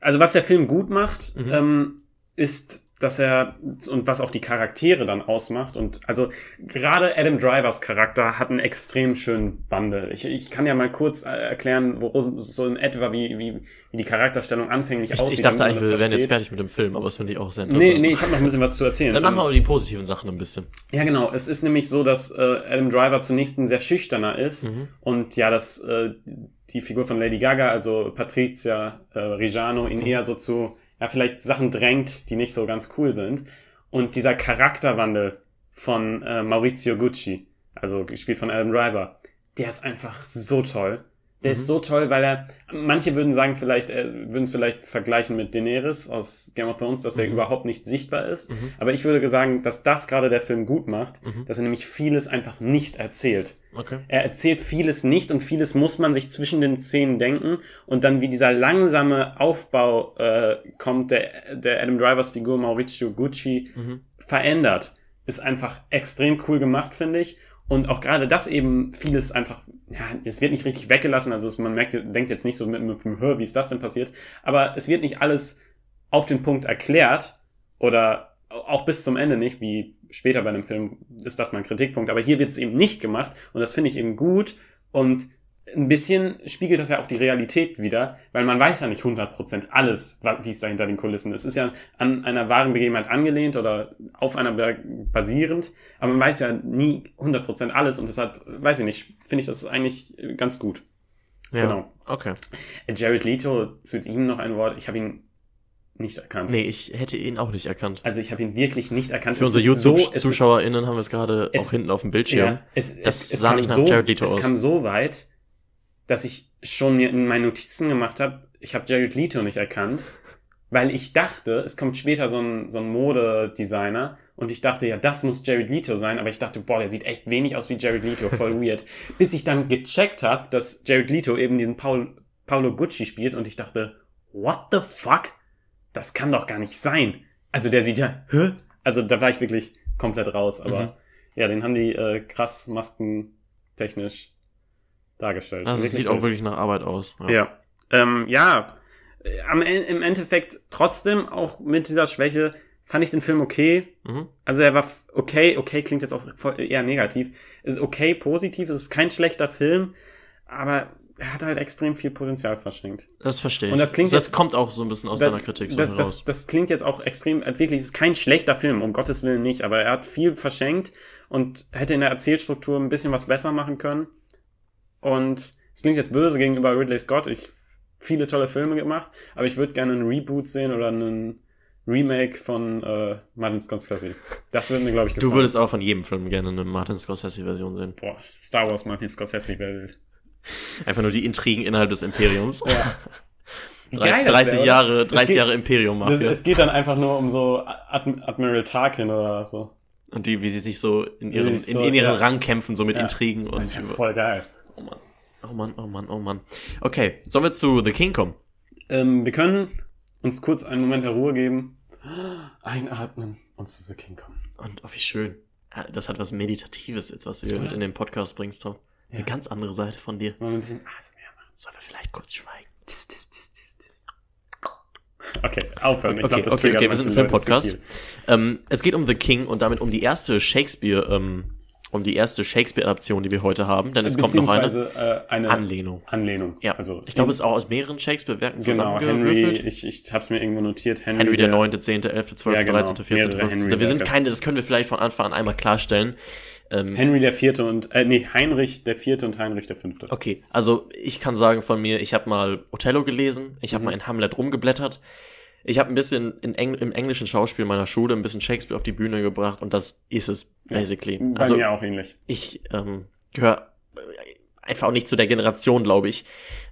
Also was der Film gut macht, Mhm. ähm, ist, dass er und was auch die Charaktere dann ausmacht und also gerade Adam Drivers Charakter hat einen extrem schönen Wandel. Ich, ich kann ja mal kurz äh, erklären, worum so in etwa wie, wie, wie die Charakterstellung anfänglich Ich, aussieht. ich dachte eigentlich, wir wären jetzt fertig mit dem Film, aber das finde ich auch sehr interessant. Nee, nee, ich habe noch ein bisschen was zu erzählen. Dann machen wir aber die positiven Sachen ein bisschen. ja, genau. Es ist nämlich so, dass äh, Adam Driver zunächst ein sehr schüchterner ist Mhm. und ja, dass äh, die Figur von Lady Gaga, also Patricia äh, Reggiano, ihn eher so zu, ja, vielleicht Sachen drängt, die nicht so ganz cool sind. Und dieser Charakterwandel von äh, Maurizio Gucci, also gespielt von Adam Driver, der ist einfach so toll. Der ist so toll, weil er, manche würden sagen, vielleicht, äh, würden es vielleicht vergleichen mit Daenerys aus Game of Thrones, dass er Mhm. überhaupt nicht sichtbar ist. Mhm. Aber ich würde sagen, dass das gerade der Film gut macht, Mhm. dass er nämlich vieles einfach nicht erzählt. Okay. Er erzählt vieles nicht und vieles muss man sich zwischen den Szenen denken und dann wie dieser langsame Aufbau äh, kommt, der, der Adam Drivers Figur Maurizio Gucci Mhm. verändert, ist einfach extrem cool gemacht, finde ich. Und auch gerade das eben vieles einfach, ja, es wird nicht richtig weggelassen, also es, man merkt, denkt jetzt nicht so mit, mit dem Hör, wie ist das denn passiert, aber es wird nicht alles auf den Punkt erklärt oder auch bis zum Ende nicht, wie später bei einem Film ist das mein Kritikpunkt, aber hier wird es eben nicht gemacht und das finde ich eben gut und ein bisschen spiegelt das ja auch die Realität wieder, weil man weiß ja nicht 100% alles, wie es da hinter den Kulissen ist. Es ist ja an einer wahren Begebenheit angelehnt oder auf einer basierend, aber man weiß ja nie 100% alles und deshalb, weiß ich nicht, finde ich das eigentlich ganz gut. Ja. Genau. Okay. Jared Leto, zu ihm noch ein Wort, ich habe ihn nicht erkannt. Nee, ich hätte ihn auch nicht erkannt. Also ich habe ihn wirklich nicht erkannt. Für Es unsere ist so- es YouTube-ZuschauerInnen haben wir es gerade Es- auch hinten auf dem Bildschirm. Ja, es, Das es, es sah nicht nach so, Jared Leto es aus. kam so weit, dass ich schon mir in meinen Notizen gemacht habe, ich habe Jared Leto nicht erkannt, weil ich dachte, es kommt später so ein, so ein Modedesigner und ich dachte, ja, das muss Jared Leto sein, aber ich dachte, boah, der sieht echt wenig aus wie Jared Leto, voll *laughs* weird. Bis ich dann gecheckt habe, dass Jared Leto eben diesen Paul, Paolo Gucci spielt und ich dachte, what the fuck? Das kann doch gar nicht sein. Also der sieht ja, hä? Also da war ich wirklich komplett raus, aber Mhm. ja, den haben die äh, krass maskentechnisch dargestellt. Also es sieht auch wirklich nach Arbeit aus. Ja. Ähm, ja, am, En- im Endeffekt trotzdem auch mit dieser Schwäche fand ich den Film okay. Mhm. Also er war okay, okay klingt jetzt auch eher negativ. Es ist okay, positiv, es ist kein schlechter Film, aber er hat halt extrem viel Potenzial verschenkt. Das verstehe ich. Und das klingt das jetzt- kommt auch so ein bisschen aus Da- deiner Kritik so das, heraus. das, das klingt jetzt auch extrem, äh, wirklich, es ist kein schlechter Film, um Gottes Willen nicht, aber er hat viel verschenkt und hätte in der Erzählstruktur ein bisschen was besser machen können. Und es klingt jetzt böse gegenüber Ridley Scott, ich viele tolle Filme gemacht, aber ich würde gerne einen Reboot sehen oder einen Remake von äh, Martin Scorsese. Das würde mir, glaube ich, gefallen. du würdest auch von jedem Film gerne eine Martin Scorsese-Version sehen. Boah, Star Wars Martin Scorsese wäre. Einfach nur die Intrigen innerhalb des Imperiums. Ja. Wie *laughs* 30, geil das 30 wär? Jahre, Es 30 geht- Jahre Imperium Mafia. es geht dann einfach nur um so Adm Admiral Tarkin oder so. Und die, wie sie sich so in ihren, sie in, so- in ihren ja. Rang kämpfen, so mit Ja. Intrigen und Das wäre voll geil. Oh Mann. Oh Mann, oh Mann, oh Mann. Okay, sollen wir zu The King kommen? Ähm, wir können uns kurz einen Moment der Ruhe geben. Einatmen und zu The King kommen. Und oh, wie schön. Ja, Das hat was Meditatives jetzt, was du hier mit in den Podcast bringst, Tom. Eine Ja. ganz andere Seite von dir. Wollen wir ein bisschen ASMR machen? Sollen wir vielleicht kurz schweigen? Dis, dis, dis, dis, dis. Okay, aufhören. Ich Okay, glaube, das okay, okay, wir sind zu Filmpodcast. Ähm, es geht um The King und damit um die erste Shakespeare, ähm, um die erste Shakespeare-Adaption, die wir heute haben, denn es kommt noch eine äh, eine Anlehnung. Anlehnung. Ja, Also, ich glaube, es ist auch aus mehreren Shakespeare-Werken genau, Henry, ich, ich habe es mir irgendwo notiert. Henry, Henry der 9., 10., 11., 12., Ja, genau. 13., 14., Mehrere 15. Henry Wir sind keine, das können wir vielleicht von Anfang an einmal klarstellen. Ähm, Henry der Vierte und, äh, nee, Heinrich der Vierte und Heinrich der Fünfte. Okay, also ich kann sagen von mir, ich habe mal Othello gelesen, ich Mhm. habe mal in Hamlet rumgeblättert, ich habe ein bisschen in Eng im englischen Schauspiel meiner Schule ein bisschen Shakespeare auf die Bühne gebracht und das ist es basically. Bei also mir auch ähnlich. ich ähm, gehöre einfach auch nicht zu der Generation, glaube ich,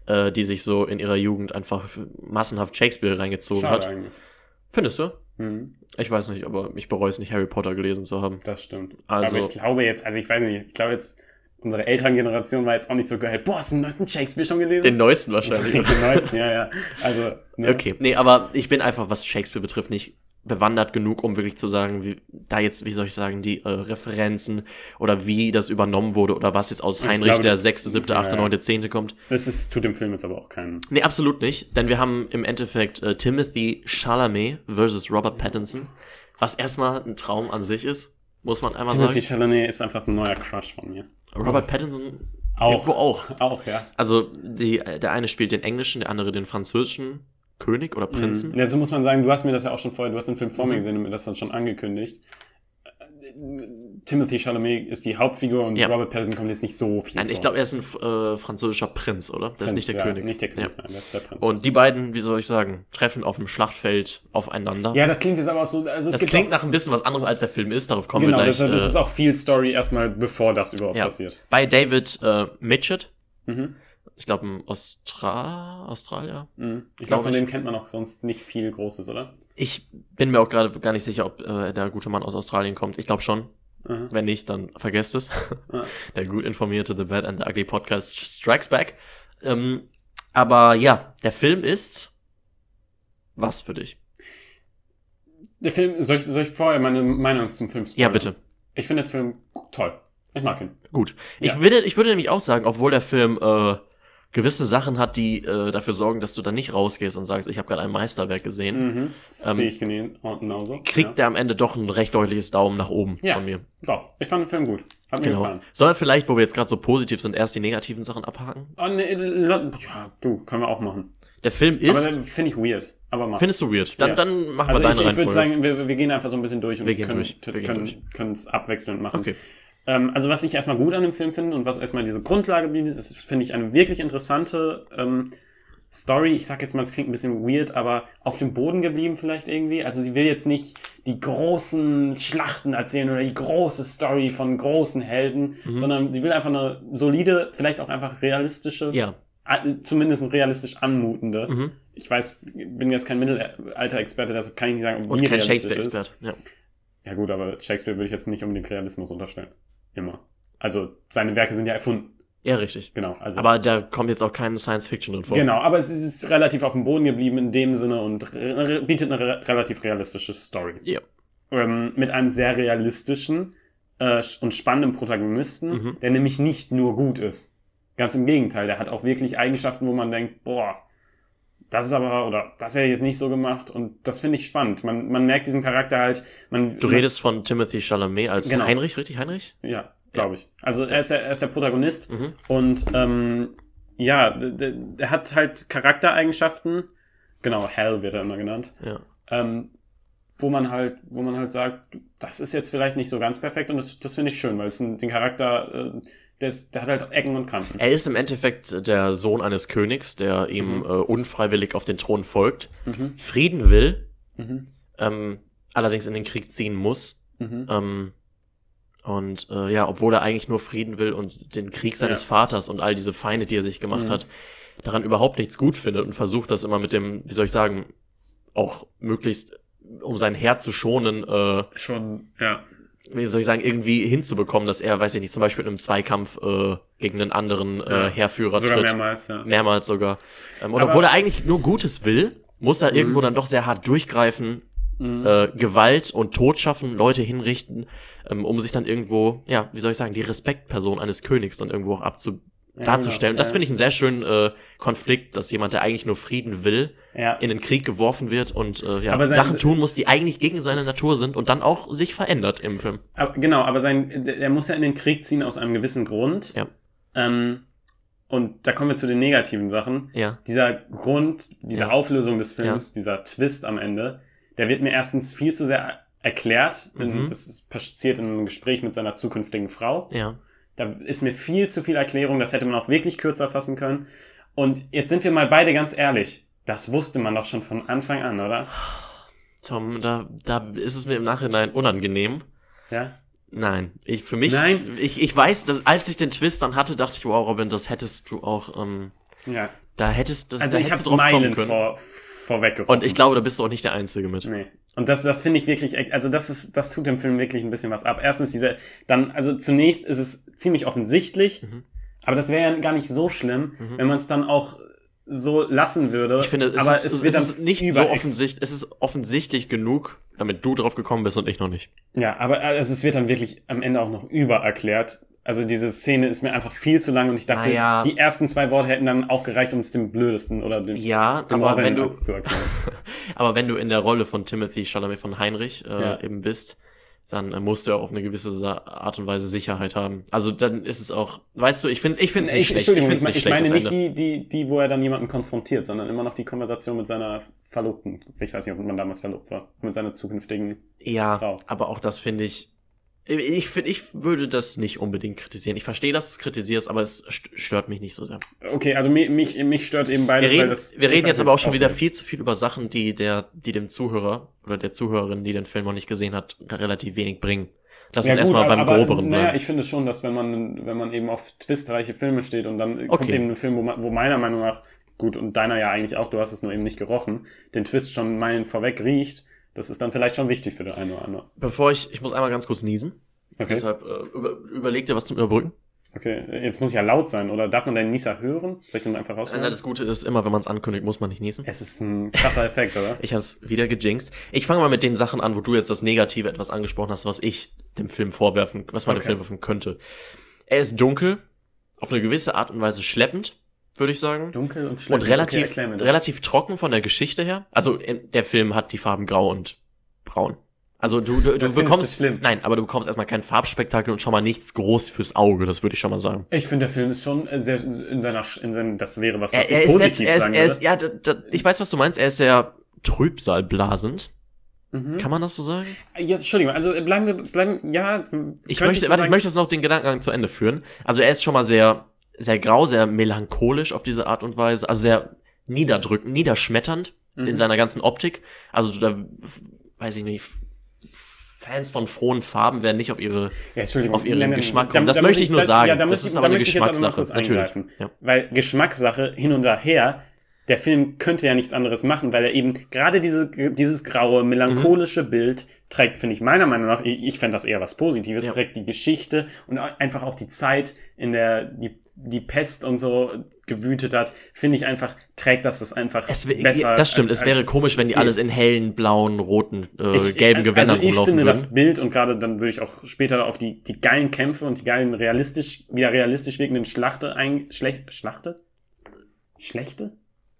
äh, die sich so in ihrer Jugend einfach massenhaft Shakespeare reingezogen Schade hat. eigentlich. Findest du? Mhm, Ich weiß nicht, aber ich bereue es nicht, Harry Potter gelesen zu haben. das stimmt. Also- Aber ich glaube jetzt, also ich weiß nicht, ich glaube jetzt, unsere Elterngeneration war jetzt auch nicht so geil. Boah, hast du den neuesten Shakespeare schon gelesen? Den neuesten wahrscheinlich. Den neuesten, ja, ja. Also, ne? Okay, nee, aber ich bin einfach, was Shakespeare betrifft, nicht bewandert genug, um wirklich zu sagen, wie da jetzt, wie soll ich sagen, die äh, Referenzen oder wie das übernommen wurde oder was jetzt aus Ich Heinrich glaube, der das- sechste, siebte, ja, achte, ja. neunte, zehnte kommt. Das ist, tut dem Film jetzt aber auch keinen. Nee, absolut nicht, denn wir haben im Endeffekt äh, Timothy Chalamet versus Robert Pattinson, was erstmal ein Traum an sich ist, muss man einmal Timothy sagen. Chalamet ist einfach ein neuer Crush von mir. Robert Pattinson Auch. auch. *laughs* Auch, ja. Also die, der eine spielt den englischen, der andere den französischen König oder Prinzen. Mhm. Dazu muss man sagen, du hast mir das ja auch schon vorher, du hast den Film vor Mhm. mir gesehen und mir das dann schon angekündigt. Timothy Chalamet ist die Hauptfigur und Ja. Robert Pattinson kommt jetzt nicht so viel Nein, vor. ich glaube, er ist ein äh, französischer Prinz, oder? Das ist nicht der ja, König. Nicht der König, Ja. nein, das ist der Prinz. Und die beiden, wie soll ich sagen, treffen auf dem Schlachtfeld aufeinander. ja, das klingt jetzt aber auch so, also es das klingt auch, nach ein bisschen was anderem, als der Film ist. Darauf kommen genau, wir gleich. deshalb ist äh, es auch viel Story erstmal, bevor das überhaupt ja. passiert. Bei David äh, Mitchett, Mhm. ich glaube ein Austra Australier. Mhm. Ich Glaub glaube, von ich. dem kennt man auch sonst nicht viel Großes, oder? Ich bin mir auch gerade gar nicht sicher, ob äh, der gute Mann aus Australien kommt. Ich glaube schon. Mhm. Wenn nicht, dann vergesst es. *laughs* Ja. Der gut informierte The Bad and the Ugly Podcast strikes back. Ähm, aber ja, der Film ist was für dich? Der Film, soll ich, soll ich vorher meine Meinung zum Film Ja, spoilern? bitte. Ich finde den Film toll. Ich mag ihn. Gut. Ich, Ja. würde, ich würde nämlich auch sagen, obwohl der Film äh, gewisse Sachen hat, die äh, dafür sorgen, dass du dann nicht rausgehst und sagst, ich habe gerade ein Meisterwerk gesehen, Mhm. Ähm, sehe ich gene- genauso. kriegt ja. der am Ende doch ein recht deutliches Daumen nach oben Ja. von mir. Doch, ich fand den Film gut. Hat mir Genau. gefallen. Sollen wir vielleicht, wo wir jetzt gerade so positiv sind, erst die negativen Sachen abhaken? Oh, nee, la- ja, du, können wir auch machen. Der Film Aber ist. den finde ich weird. Aber mach. Findest du weird? Dann, Ja. dann machen also wir ich, deine ich würde Reihenfolge. sagen, wir, wir gehen einfach so ein bisschen durch und Wir gehen können, gehen können, es abwechselnd machen. Okay. Ähm, also was ich erstmal gut an dem Film finde und was erstmal diese Grundlage ist, finde ich eine wirklich interessante ähm, Story. Ich sag jetzt mal, es klingt ein bisschen weird, aber auf dem Boden geblieben vielleicht irgendwie. Also sie will jetzt nicht die großen Schlachten erzählen oder die große Story von großen Helden, Mhm. sondern sie will einfach eine solide, vielleicht auch einfach realistische, Ja. zumindest realistisch anmutende. Mhm. Ich weiß, bin jetzt kein Mittelalter-Experte, deshalb kann ich nicht sagen, Und wie kein realistisch ist. Ja. Ja gut, aber Shakespeare würde ich jetzt nicht unbedingt Realismus unterstellen. Immer. Also seine Werke sind ja erfunden. ja, richtig. Genau. Also Aber da kommt jetzt auch keine Science-Fiction drin vor. genau, aber es ist relativ auf dem Boden geblieben in dem Sinne und bietet eine re relativ realistische Story. Ja. Ähm, mit einem sehr realistischen äh, und spannenden Protagonisten, Mhm. der nämlich nicht nur gut ist. Ganz im Gegenteil, der hat auch wirklich Eigenschaften, wo man denkt, boah, das ist aber, oder das hätte ich jetzt nicht so gemacht und das finde ich spannend. Man, man merkt diesem Charakter halt, man. Du redest von Timothy Chalamet als Genau. Heinrich, richtig, Heinrich? Ja, glaube ich. Also er ist der, er ist der Protagonist Mhm. und ähm, ja, d- d- der hat halt Charaktereigenschaften. Genau, Hell wird er immer genannt. Ja. Ähm, wo man halt, wo man halt sagt, das ist jetzt vielleicht nicht so ganz perfekt und das, das finde ich schön, weil es den Charakter, äh, der, ist, der hat halt Ecken und Kanten. Er ist im Endeffekt der Sohn eines Königs, der ihm Mhm. äh, unfreiwillig auf den Thron folgt, Mhm. Frieden will, Mhm. ähm, allerdings in den Krieg ziehen muss. Mhm. Ähm, und äh, ja, obwohl er eigentlich nur Frieden will und den Krieg seines Ja. Vaters und all diese Feinde, die er sich gemacht Mhm. hat, daran überhaupt nichts gut findet und versucht das immer mit dem, wie soll ich sagen, auch möglichst, um sein Herz zu schonen, äh, Schon, ja. Wie soll ich sagen, irgendwie hinzubekommen, dass er, weiß ich nicht, zum Beispiel in einem Zweikampf äh, gegen einen anderen äh. Heerführer Sogar tritt. mehrmals, ja. Mehrmals sogar. Ähm, und Aber- obwohl er eigentlich nur Gutes will, muss er Mhm. irgendwo dann doch sehr hart durchgreifen, Mhm. äh, Gewalt und Tod schaffen, Leute hinrichten, ähm, um sich dann irgendwo, ja, wie soll ich sagen, die Respektperson eines Königs dann irgendwo auch abzu darzustellen. genau, Das ja. finde ich einen sehr schönen äh, Konflikt, dass jemand, der eigentlich nur Frieden will, ja. in den Krieg geworfen wird und äh, ja, Sachen tun muss, die eigentlich gegen seine Natur sind und dann auch sich verändert im Film. Aber, genau, aber sein, der muss ja in den Krieg ziehen aus einem gewissen Grund. Ja. Ähm, und da kommen wir zu den negativen Sachen. Ja. Dieser Grund, diese Ja. Auflösung des Films, dieser Twist am Ende, der wird mir erstens viel zu sehr erklärt. Mhm. Das ist passiert in einem Gespräch mit seiner zukünftigen Frau. Ja. Da ist mir viel zu viel Erklärung, das hätte man auch wirklich kürzer fassen können. Und jetzt sind wir mal beide ganz ehrlich. Das wusste man doch schon von Anfang an, oder? Tom, da, da ist es mir im Nachhinein unangenehm. Ja? Nein, ich für mich, Nein? ich, ich weiß, dass als ich den Twist dann hatte, dachte ich, wow, Robin, das hättest du auch, ähm, Ja. Da hättest das, Also da ich du Meilen können. vor, vorweggerochen. Und ich glaube, da bist du auch nicht der Einzige mit. Nee. Und das, das finde ich wirklich, also das ist, das tut dem Film wirklich ein bisschen was ab. Erstens diese, dann, also zunächst ist es ziemlich offensichtlich, Mhm. aber das wäre ja gar nicht so schlimm, Mhm. wenn man es dann auch so lassen würde. Ich finde, es, aber ist, es es, wird ist dann nicht so offensichtlich, es ist offensichtlich genug, damit du drauf gekommen bist und ich noch nicht. Ja, aber also es wird dann wirklich am Ende auch noch über erklärt. Also diese Szene ist mir einfach viel zu lang und ich dachte, Naja. die ersten zwei Worte hätten dann auch gereicht, um es dem blödesten oder dem, Ja, dem aber wenn du, zu erklären. *laughs* aber wenn du in der Rolle von Timothy Chalamet von Heinrich äh, Ja. eben bist, dann äh, musst du ja auf eine gewisse Art und Weise Sicherheit haben. Also dann ist es auch, weißt du, ich finde, ich finde es nicht ich, schlecht. Entschuldigung, ich, mein- ich schlecht, meine nicht die, die, die, wo er dann jemanden konfrontiert, sondern immer noch die Konversation mit seiner Verlobten. Ich weiß nicht, ob man damals verlobt war. Mit seiner zukünftigen. Ja, Frau. aber auch das finde ich. Ich finde, ich würde das nicht unbedingt kritisieren. Ich verstehe, dass du es kritisierst, aber es st- stört mich nicht so sehr. Okay, also mich, mich, mich stört eben Wir beides, weil reden, das. wir reden jetzt aber auch schon wieder ist. viel zu viel über Sachen, die der, die dem Zuhörer oder der Zuhörerin, die den Film noch nicht gesehen hat, relativ wenig bringen. Lass uns erstmal beim aber, Groberen Naja, bleiben. ich finde schon, dass wenn man, wenn man eben auf twistreiche Filme steht und dann kommt Okay. eben ein Film, wo, man, wo meiner Meinung nach, gut, und deiner ja eigentlich auch, du hast es nur eben nicht gerochen, den Twist schon Meilen vorweg riecht, das ist dann vielleicht schon wichtig für den einen oder anderen. Bevor ich, ich muss einmal ganz kurz niesen. Okay. Deshalb äh, über, überleg dir was zum Überbrücken. Okay, jetzt muss ich ja laut sein, oder darf man deinen Nieser hören? Soll ich den einfach Nein, rausholen? das Gute ist immer, wenn man es ankündigt, muss man nicht niesen. Es ist ein krasser Effekt, oder? *laughs* Ich habe es wieder gejinxt. Ich fange mal mit den Sachen an, wo du jetzt das Negative etwas angesprochen hast, was ich dem Film vorwerfen, was man dem Okay. Film vorwerfen könnte. Er ist dunkel, auf eine gewisse Art und Weise schleppend, würde ich sagen. Dunkel und schlimm. Und relativ, okay, relativ trocken von der Geschichte her. Also der Film hat die Farben grau und braun. Also du, du, du bekommst du nein, aber du bekommst erstmal kein Farbspektakel und schon mal nichts groß fürs Auge, das würde ich schon mal sagen. Ich finde, der Film ist schon äh, sehr in seiner, in seinem, das wäre was, was Er, er ich ist positiv nett, er ist, sagen er würde. ist, ja, da, da, ich weiß, was du meinst. Er ist sehr trübsalblasend. Mhm. Kann man das so sagen? Jetzt, Entschuldigung, also bleiben wir, bleiben, ja. Ich möchte, so warte, ich möchte das noch den Gedankengang zu Ende führen. Also er ist schon mal sehr, sehr grau, sehr melancholisch auf diese Art und Weise, also sehr niederdrückend, niederschmetternd Mhm. in seiner ganzen Optik. Also da, weiß ich nicht, Fans von frohen Farben werden nicht auf ihre, ja, auf ihren nein, nein, Geschmack kommen. da- Das da möchte ich nur da- sagen. Ja, da, Das muss ist ich, aber da eine ich Geschmackssache, natürlich. Ja. Weil Geschmackssache hin und her, der Film könnte ja nichts anderes machen, weil er eben gerade diese, dieses graue, melancholische Mhm. Bild trägt, finde ich meiner Meinung nach, ich, ich fände das eher was Positives, Ja. trägt die Geschichte und einfach auch die Zeit, in der die, die Pest und so gewütet hat, finde ich einfach, trägt das das einfach Es, besser. das stimmt, es als wäre komisch, wenn die alles in hellen, blauen, roten, äh, Ich- gelben Gewändern Also ich rumlaufen finde würden. das Bild und gerade dann würde ich auch später auf die, die geilen Kämpfe und die geilen realistisch, wieder realistisch wirkenden Schlachte ein, Schlech, Schlachte? Schlechte?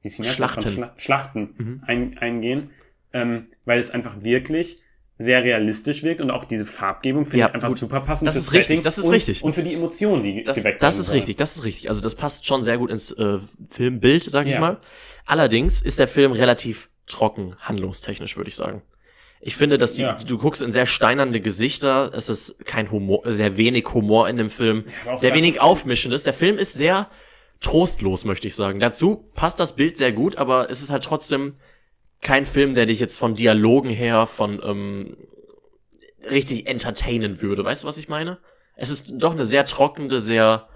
Wie Mehrzahl von Schla Schlachten Mhm. ein, eingehen, ähm, weil es einfach wirklich sehr realistisch wirkt und auch diese Farbgebung finde Ja, ich einfach gut. super passend Das fürs ist richtig, Setting das ist und, richtig. und für die Emotionen, die Das, geweckt das ist richtig, das ist richtig. Also das passt schon sehr gut ins äh, Filmbild, sag ich Ja. mal. Allerdings ist der Film relativ trocken, handlungstechnisch, würde ich sagen. Ich finde, dass die, Ja. du guckst in sehr steinernde Gesichter, es ist kein Humor, sehr wenig Humor in dem Film, sehr wenig Aufmischendes. Der Film ist sehr trostlos, möchte ich sagen. Dazu passt das Bild sehr gut, aber es ist halt trotzdem kein Film, der dich jetzt von Dialogen her, von ähm, richtig entertainen würde. Weißt du, was ich meine? Es ist doch eine sehr trockene, sehr,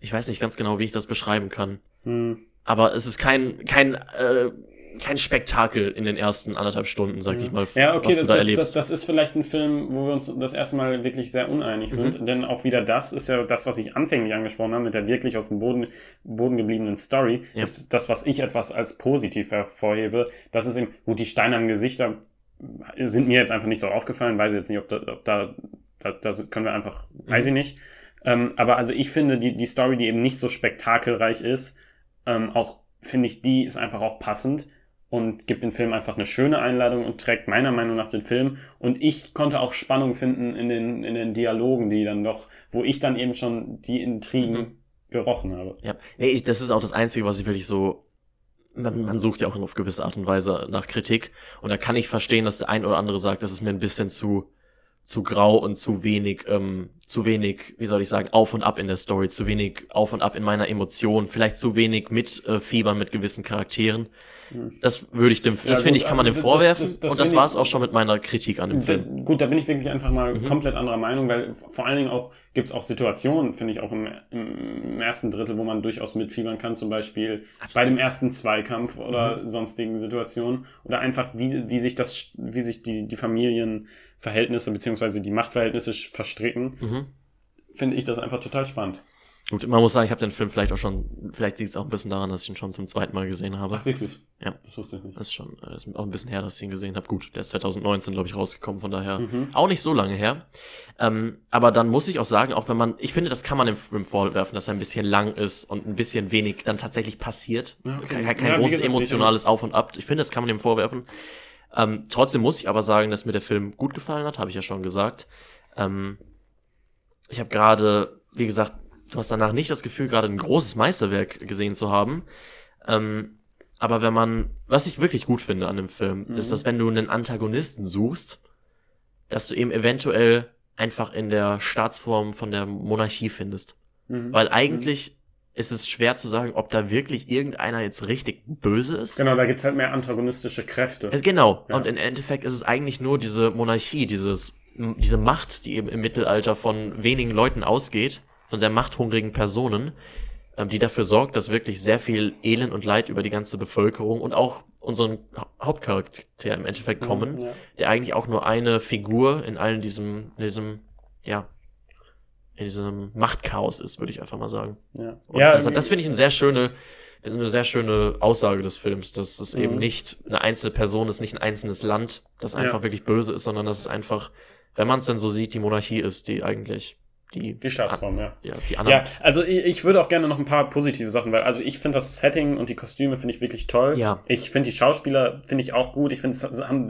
ich weiß nicht ganz genau, wie ich das beschreiben kann. Hm. Aber es ist kein, kein, äh, kein Spektakel in den ersten anderthalb Stunden, sag ich mal, Ja, okay, was du da das, erlebst. das, das ist vielleicht ein Film, wo wir uns das erste Mal wirklich sehr uneinig sind, Mhm. denn auch wieder das ist ja das, was ich anfänglich angesprochen habe, mit der wirklich auf dem Boden, Boden gebliebenen Story, Ja. ist das, was ich etwas als positiv hervorhebe. Das ist eben, gut, die steinernen Gesichter sind mir jetzt einfach nicht so aufgefallen, weiß ich jetzt nicht, ob da, ob da, da, da können wir einfach, weiß ich nicht. Ähm, aber also ich finde, die, die Story, die eben nicht so spektakelreich ist, ähm, auch, finde ich, die ist einfach auch passend und gibt dem Film einfach eine schöne Einladung und trägt meiner Meinung nach den Film. Und ich konnte auch Spannung finden in den, in den Dialogen, die dann doch, wo ich dann eben schon die Intrigen Mhm. gerochen habe. Ja, nee, ich, das ist auch das Einzige, was ich wirklich so. Man, man sucht ja auch auf gewisse Art und Weise nach Kritik. Und da kann ich verstehen, dass der ein oder andere sagt, das ist mir ein bisschen zu, zu grau und zu wenig, ähm, zu wenig, wie soll ich sagen, auf und ab in der Story, zu wenig auf und ab in meiner Emotion, vielleicht zu wenig mit äh, Fiebern mit gewissen Charakteren. Das würde ich dem, das. Ja, finde gut, ich, kann man dem das- vorwerfen. das- das und das finde war es auch schon mit meiner Kritik an dem Film. gut, da bin ich wirklich einfach mal Mhm. komplett anderer Meinung, weil vor allen Dingen auch gibt es auch Situationen, finde ich auch im, im ersten Drittel, wo man durchaus mitfiebern kann, zum Beispiel bei dem ersten Zweikampf oder Mhm. sonstigen Situationen oder einfach wie, wie sich das, wie sich die, die Familienverhältnisse beziehungsweise die Machtverhältnisse verstricken, Mhm. finde ich das einfach total spannend. Gut, man muss sagen, ich habe den Film vielleicht auch schon, vielleicht liegt es auch ein bisschen daran, dass ich ihn schon zum zweiten Mal gesehen habe. Ach wirklich? Ja. Das wusste ich nicht. Das ist schon, äh, ist auch ein bisschen her, dass ich ihn gesehen habe. Gut, der ist 2019, glaube ich, rausgekommen, von daher Mhm. auch nicht so lange her. Ähm, aber dann muss ich auch sagen, auch wenn man, ich finde, das kann man dem Film vorwerfen, dass er ein bisschen lang ist und ein bisschen wenig dann tatsächlich passiert. Ja, okay. Kein, kein Ja, großes emotionales Auf und Ab. Ich finde, das kann man dem vorwerfen. Ähm, trotzdem muss ich aber sagen, dass mir der Film gut gefallen hat, habe ich ja schon gesagt. Ähm, ich habe gerade, wie gesagt, du hast danach nicht das Gefühl, gerade ein großes Meisterwerk gesehen zu haben. Ähm, aber wenn man, was ich wirklich gut finde an dem Film, Mhm. ist, dass wenn du einen Antagonisten suchst, dass du eben eventuell einfach in der Staatsform von der Monarchie findest. Mhm. Weil eigentlich ist es schwer zu sagen, ob da wirklich irgendeiner jetzt richtig böse ist. Genau, da gibt's halt mehr antagonistische Kräfte. Es, genau. Ja. Und im Endeffekt ist es eigentlich nur diese Monarchie, dieses, diese Macht, die eben im Mittelalter von wenigen Leuten ausgeht, von sehr machthungrigen Personen, ähm, die dafür sorgt, dass wirklich sehr viel Elend und Leid über die ganze Bevölkerung und auch unseren Ha- Hauptcharakter im Endeffekt kommen, Ja. der eigentlich auch nur eine Figur in allen diesem, in diesem, ja, in diesem Machtchaos ist, würde ich einfach mal sagen. Ja, Und ja das, das finde ich eine sehr schöne, eine sehr schöne Aussage des Films, dass es eben Mhm. nicht eine einzelne Person ist, nicht ein einzelnes Land, das einfach Ja. wirklich böse ist, sondern dass es einfach, wenn man es denn so sieht, die Monarchie ist, die eigentlich die, die Staatsform, ja. ja, die anderen. Ja, also ich, ich würde auch gerne noch ein paar positive Sachen, weil also ich finde das Setting und die Kostüme finde ich wirklich toll. Ja. Ich finde die Schauspieler finde ich auch gut. Ich finde es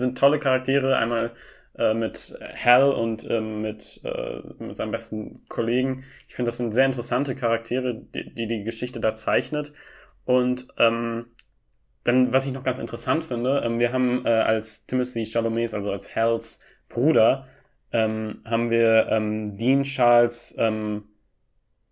sind tolle Charaktere. Einmal äh, mit Hal und ähm, mit äh, mit seinem besten Kollegen. Ich finde das sind sehr interessante Charaktere, die die, die Geschichte da zeichnet. Und ähm, dann, was ich noch ganz interessant finde, ähm, wir haben äh, als Timothy Chalamet, also als Hals Bruder, ähm, haben wir ähm, Dean Charles ähm,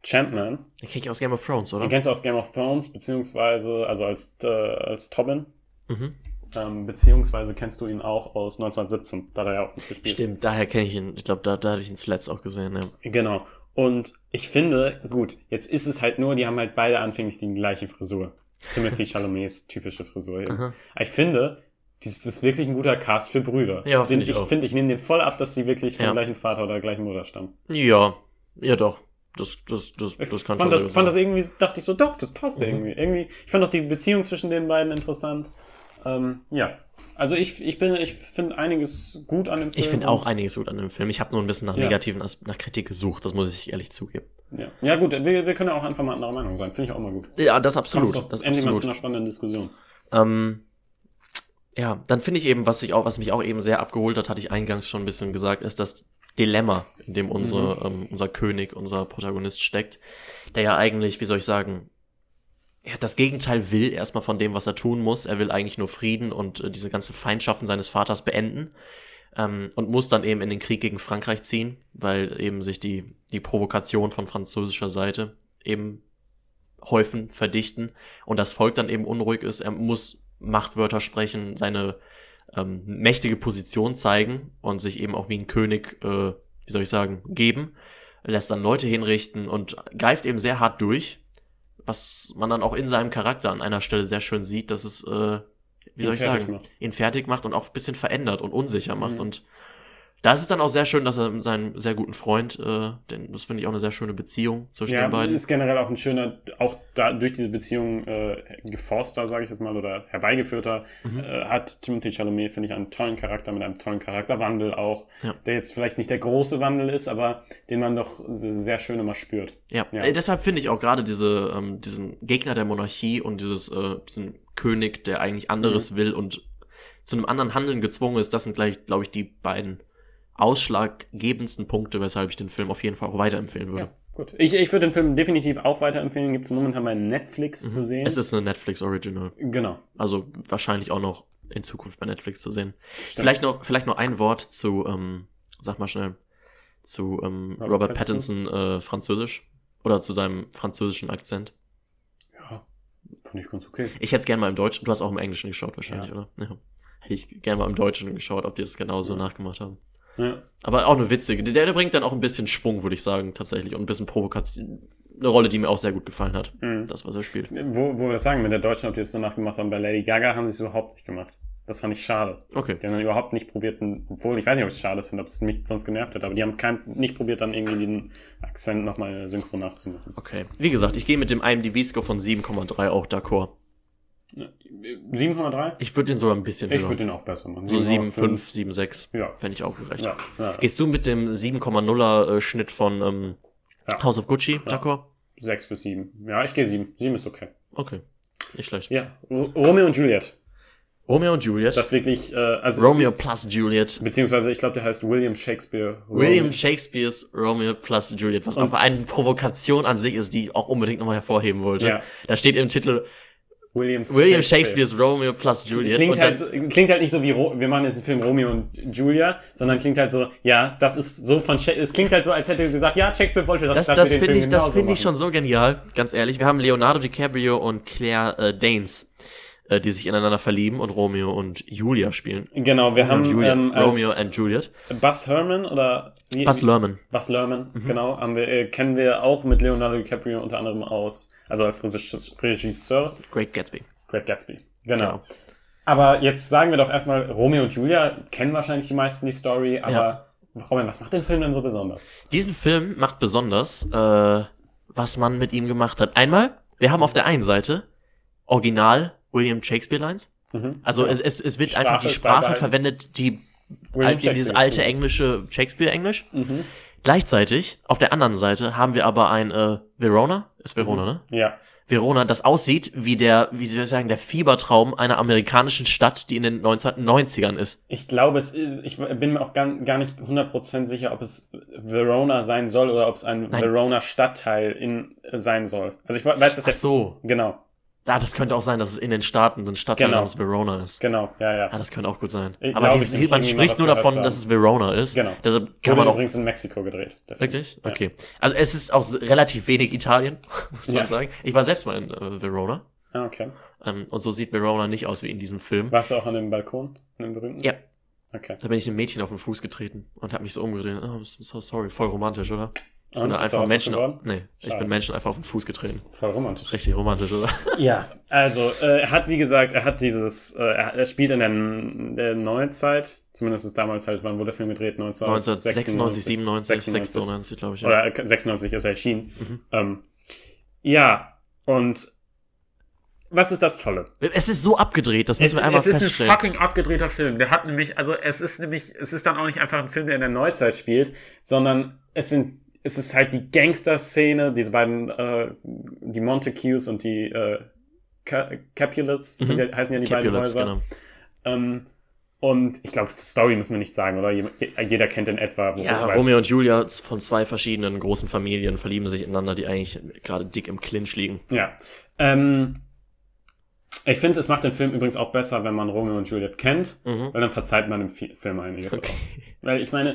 Champman. Den kenn ich aus Game of Thrones, oder? Den kennst du aus Game of Thrones, beziehungsweise, also als, äh, als Tobin, Mhm. ähm, beziehungsweise kennst du ihn auch aus 1917, da hat er ja auch mitgespielt. Stimmt, daher kenne ich ihn. Ich glaube, da, da hatte ich ihn zuletzt auch gesehen, ja. Genau. Und ich finde, gut, jetzt ist es halt nur, die haben halt beide anfänglich die gleiche Frisur. Timothy *laughs* Chalamets typische Frisur. Eben. Aha. Aber ich finde, das ist wirklich ein guter Cast für Brüder. Ja, finde ich ich finde, ich nehme den voll ab, dass sie wirklich vom Ja. gleichen Vater oder der gleichen Mutter stammen. Ja, ja doch. Das, das, das, Ich das kann fand, schon das, fand das irgendwie, dachte ich so, doch, das passt Mhm. irgendwie. irgendwie. Ich fand auch die Beziehung zwischen den beiden interessant. Ähm, ja. Also ich, ich bin, ich finde einiges gut an dem Film. Ich finde auch einiges gut an dem Film. Ich habe nur ein bisschen nach Ja. negativen, nach Kritik gesucht, das muss ich ehrlich zugeben. Ja, ja gut, wir, wir können ja auch einfach mal anderer Meinung sein. Finde ich auch mal gut. Ja, das absolut. Kommst Das endlich mal absolut. zu einer spannenden Diskussion. Ähm, ja, dann finde ich eben, was ich auch, was mich auch eben sehr abgeholt hat, hatte ich eingangs schon ein bisschen gesagt, ist das Dilemma, in dem unsere, ähm, unser König, unser Protagonist steckt, der ja eigentlich, wie soll ich sagen, ja, das Gegenteil will erstmal von dem, was er tun muss. Er will eigentlich nur Frieden und äh, diese ganze Feindschaften seines Vaters beenden. Ähm, und muss dann eben in den Krieg gegen Frankreich ziehen, weil eben sich die, die Provokation von französischer Seite eben häufen, verdichten und das Volk dann eben unruhig ist. Er muss Machtwörter sprechen, seine ähm, mächtige Position zeigen und sich eben auch wie ein König, äh, wie soll ich sagen, geben, lässt dann Leute hinrichten und greift eben sehr hart durch, was man dann auch in seinem Charakter an einer Stelle sehr schön sieht, dass es, äh, wie Ihn soll ich sagen, macht. ihn fertig macht und auch ein bisschen verändert und unsicher macht Mhm. und da ist es dann auch sehr schön, dass er mit seinem sehr guten Freund, äh, denn das finde ich auch eine sehr schöne Beziehung zwischen Ja, den beiden. ist generell auch ein schöner, auch da durch diese Beziehung äh, geforster, sage ich jetzt mal, oder herbeigeführter, Mhm. äh, hat Timothy Chalamet, finde ich, einen tollen Charakter mit einem tollen Charakterwandel auch, Ja. der jetzt vielleicht nicht der große Wandel ist, aber den man doch se- sehr schön immer spürt. Ja, Ja. Äh, deshalb finde ich auch gerade diese, ähm, diesen Gegner der Monarchie und dieses, äh, diesen König, der eigentlich Mhm. anderes will und zu einem anderen Handeln gezwungen ist, das sind gleich, glaube ich, die beiden ausschlaggebendsten Punkte, weshalb ich den Film auf jeden Fall auch weiterempfehlen würde. Ja, gut. Ich, ich würde den Film definitiv auch weiterempfehlen. Gibt es momentan bei Netflix zu sehen. Mhm. Es ist eine Netflix Original. genau. Also wahrscheinlich auch noch in Zukunft bei Netflix zu sehen. Stimmt. Vielleicht noch, vielleicht noch ein Wort zu, ähm, sag mal schnell, zu ähm, Robert Robert, Pattinson. Pattinson, äh, Französisch oder zu seinem französischen Akzent. Ja, fand ich ganz okay. Ich hätte es gerne mal im Deutschen. Du hast auch im Englischen geschaut wahrscheinlich, Ja. oder? Ja. Hätte ich gerne mal im Deutschen geschaut, ob die das genauso nachgemacht haben. Ja. Aber auch eine witzige. Der, der bringt dann auch ein bisschen Schwung, würde ich sagen, tatsächlich. Und ein bisschen Provokation. Eine Rolle, die mir auch sehr gut gefallen hat. Mhm. Das, was er spielt. Wo, wo wir das sagen, mit der Deutschen, ob die es so nachgemacht haben, bei Lady Gaga haben sie es überhaupt nicht gemacht. Das fand ich schade. Okay. Die haben dann überhaupt nicht probiert, obwohl ich weiß nicht, ob ich es schade finde, ob es mich sonst genervt hat, aber die haben kein, nicht probiert, dann irgendwie den Akzent nochmal synchron nachzumachen. Okay. Wie gesagt, ich gehe mit dem IMDb-Score von 7,3 auch d'accord. 7,3? Ich würde den sogar ein bisschen Ich höher. würde den auch besser machen. So 7, 7,5. 5, 7, 6. Ja. Fände ich auch gerecht. Ja, ja. Gehst du mit dem 7,0er äh, Schnitt von ähm, Ja. House of Gucci, d'accord? 6 bis 7. Ja, ich gehe 7. 7 ist okay. Okay. Nicht schlecht. Ja. R Romeo und Juliet. Romeo und Juliet. Das wirklich, äh, also. Romeo plus Juliet. Beziehungsweise, ich glaube, der heißt William Shakespeare. William Romeo. Shakespeares Romeo plus Juliet, was Und- auch eine Provokation an sich ist, die ich auch unbedingt nochmal hervorheben wollte. Ja. Da steht im Titel Williams William Shakespeares Romeo plus Juliet. Klingt und halt, klingt halt nicht so wie, Ro wir machen jetzt einen Film Romeo und Julia, sondern klingt halt so, ja, das ist so von, Sha es klingt halt so, als hätte er gesagt, ja, Shakespeare wollte das, das, das finde ich, das finde ich schon so genial, ganz ehrlich. Wir haben Leonardo DiCaprio und Claire äh, Danes, äh, die sich ineinander verlieben und Romeo und Julia spielen. Genau, wir haben und Julia, ähm, Romeo and Juliet. Buzz Herman oder wie, Buzz Lerman. Buzz Lerman, Mhm. genau, haben wir, äh, kennen wir auch mit Leonardo DiCaprio unter anderem aus, also als Regisseur, Great Gatsby. Great Gatsby. Genau. Genau. Aber jetzt sagen wir doch erstmal, Romeo und Julia kennen wahrscheinlich die meisten die Story, aber Ja. Robin, was macht den Film denn so besonders? Diesen Film macht besonders, äh, was man mit ihm gemacht hat. Einmal, wir haben auf der einen Seite Original William Shakespeare Lines. Mhm. Also Ja. es, es, es wird Sprache einfach die Sprache verwendet, die William alte, dieses alte englische Shakespeare-Englisch. Mhm. Gleichzeitig, auf der anderen Seite, haben wir aber ein äh, Verona, ist Verona, ne? Ja. Verona, das aussieht wie der, wie soll ich sagen, der Fiebertraum einer amerikanischen Stadt, die in den 1990ern ist. Ich glaube, es ist, ich bin mir auch gar, gar nicht 100% sicher, ob es Verona sein soll oder ob es ein Nein. Verona Stadtteil in, äh, sein soll. Also ich weiß das Ach jetzt. so. Genau, Ja, das könnte auch sein, dass es in den Staaten ein Stadtteil Genau. namens Verona ist. genau, ja, ja. Ja, das könnte auch gut sein. Ich Aber die, die, man spricht nur davon, dass es Verona ist. Genau. Deshalb kann Wurde man auch übrigens in Mexiko gedreht. Wirklich? Ja. Okay. Also es ist auch relativ wenig Italien, *laughs* muss man Ja. sagen. Ich war selbst mal in äh, Verona. Ah, okay. Ähm, und so sieht Verona nicht aus wie in diesem Film. Warst du auch an dem Balkon, an dem berühmten? Ja, Okay. da bin ich einem Mädchen auf den Fuß getreten und habe mich so umgedreht. Oh, I'm so sorry. Voll romantisch, oder? Ich bin einfach Menschen. Nee, ich bin Menschen einfach auf den Fuß getreten. Voll romantisch. Richtig romantisch, oder? *laughs* Ja, also äh, er hat, wie gesagt, er hat dieses, äh, er, spielt in der, der Neuzeit, zumindest ist damals halt, wann wurde der Film gedreht? 1996, 97, 96. 96, glaube ich. Ja. Oder äh, 96 ist er erschienen. Mhm. Ähm, ja, und was ist das Tolle? Es ist so abgedreht, das müssen wir einmal es ist ein feststellen. fucking abgedrehter Film. Der hat nämlich, also es ist nämlich, es ist dann auch nicht einfach ein Film, der in der Neuzeit spielt, sondern es sind es ist halt die Gangster-Szene, diese beiden, äh, die Montagues und die äh, Capulets, mhm. ja, heißen ja die Capulets, beiden Häuser. Genau. Ähm, und ich glaube, Story müssen wir nicht sagen, oder? Jeder kennt in etwa. Ja, Romeo und Julia von zwei verschiedenen großen Familien verlieben sich ineinander, die eigentlich gerade dick im Clinch liegen. Ja. Ähm, ich finde, es macht den Film übrigens auch besser, wenn man Romeo und Juliet kennt, mhm. weil dann verzeiht man im Film einiges okay. auch. Weil ich meine,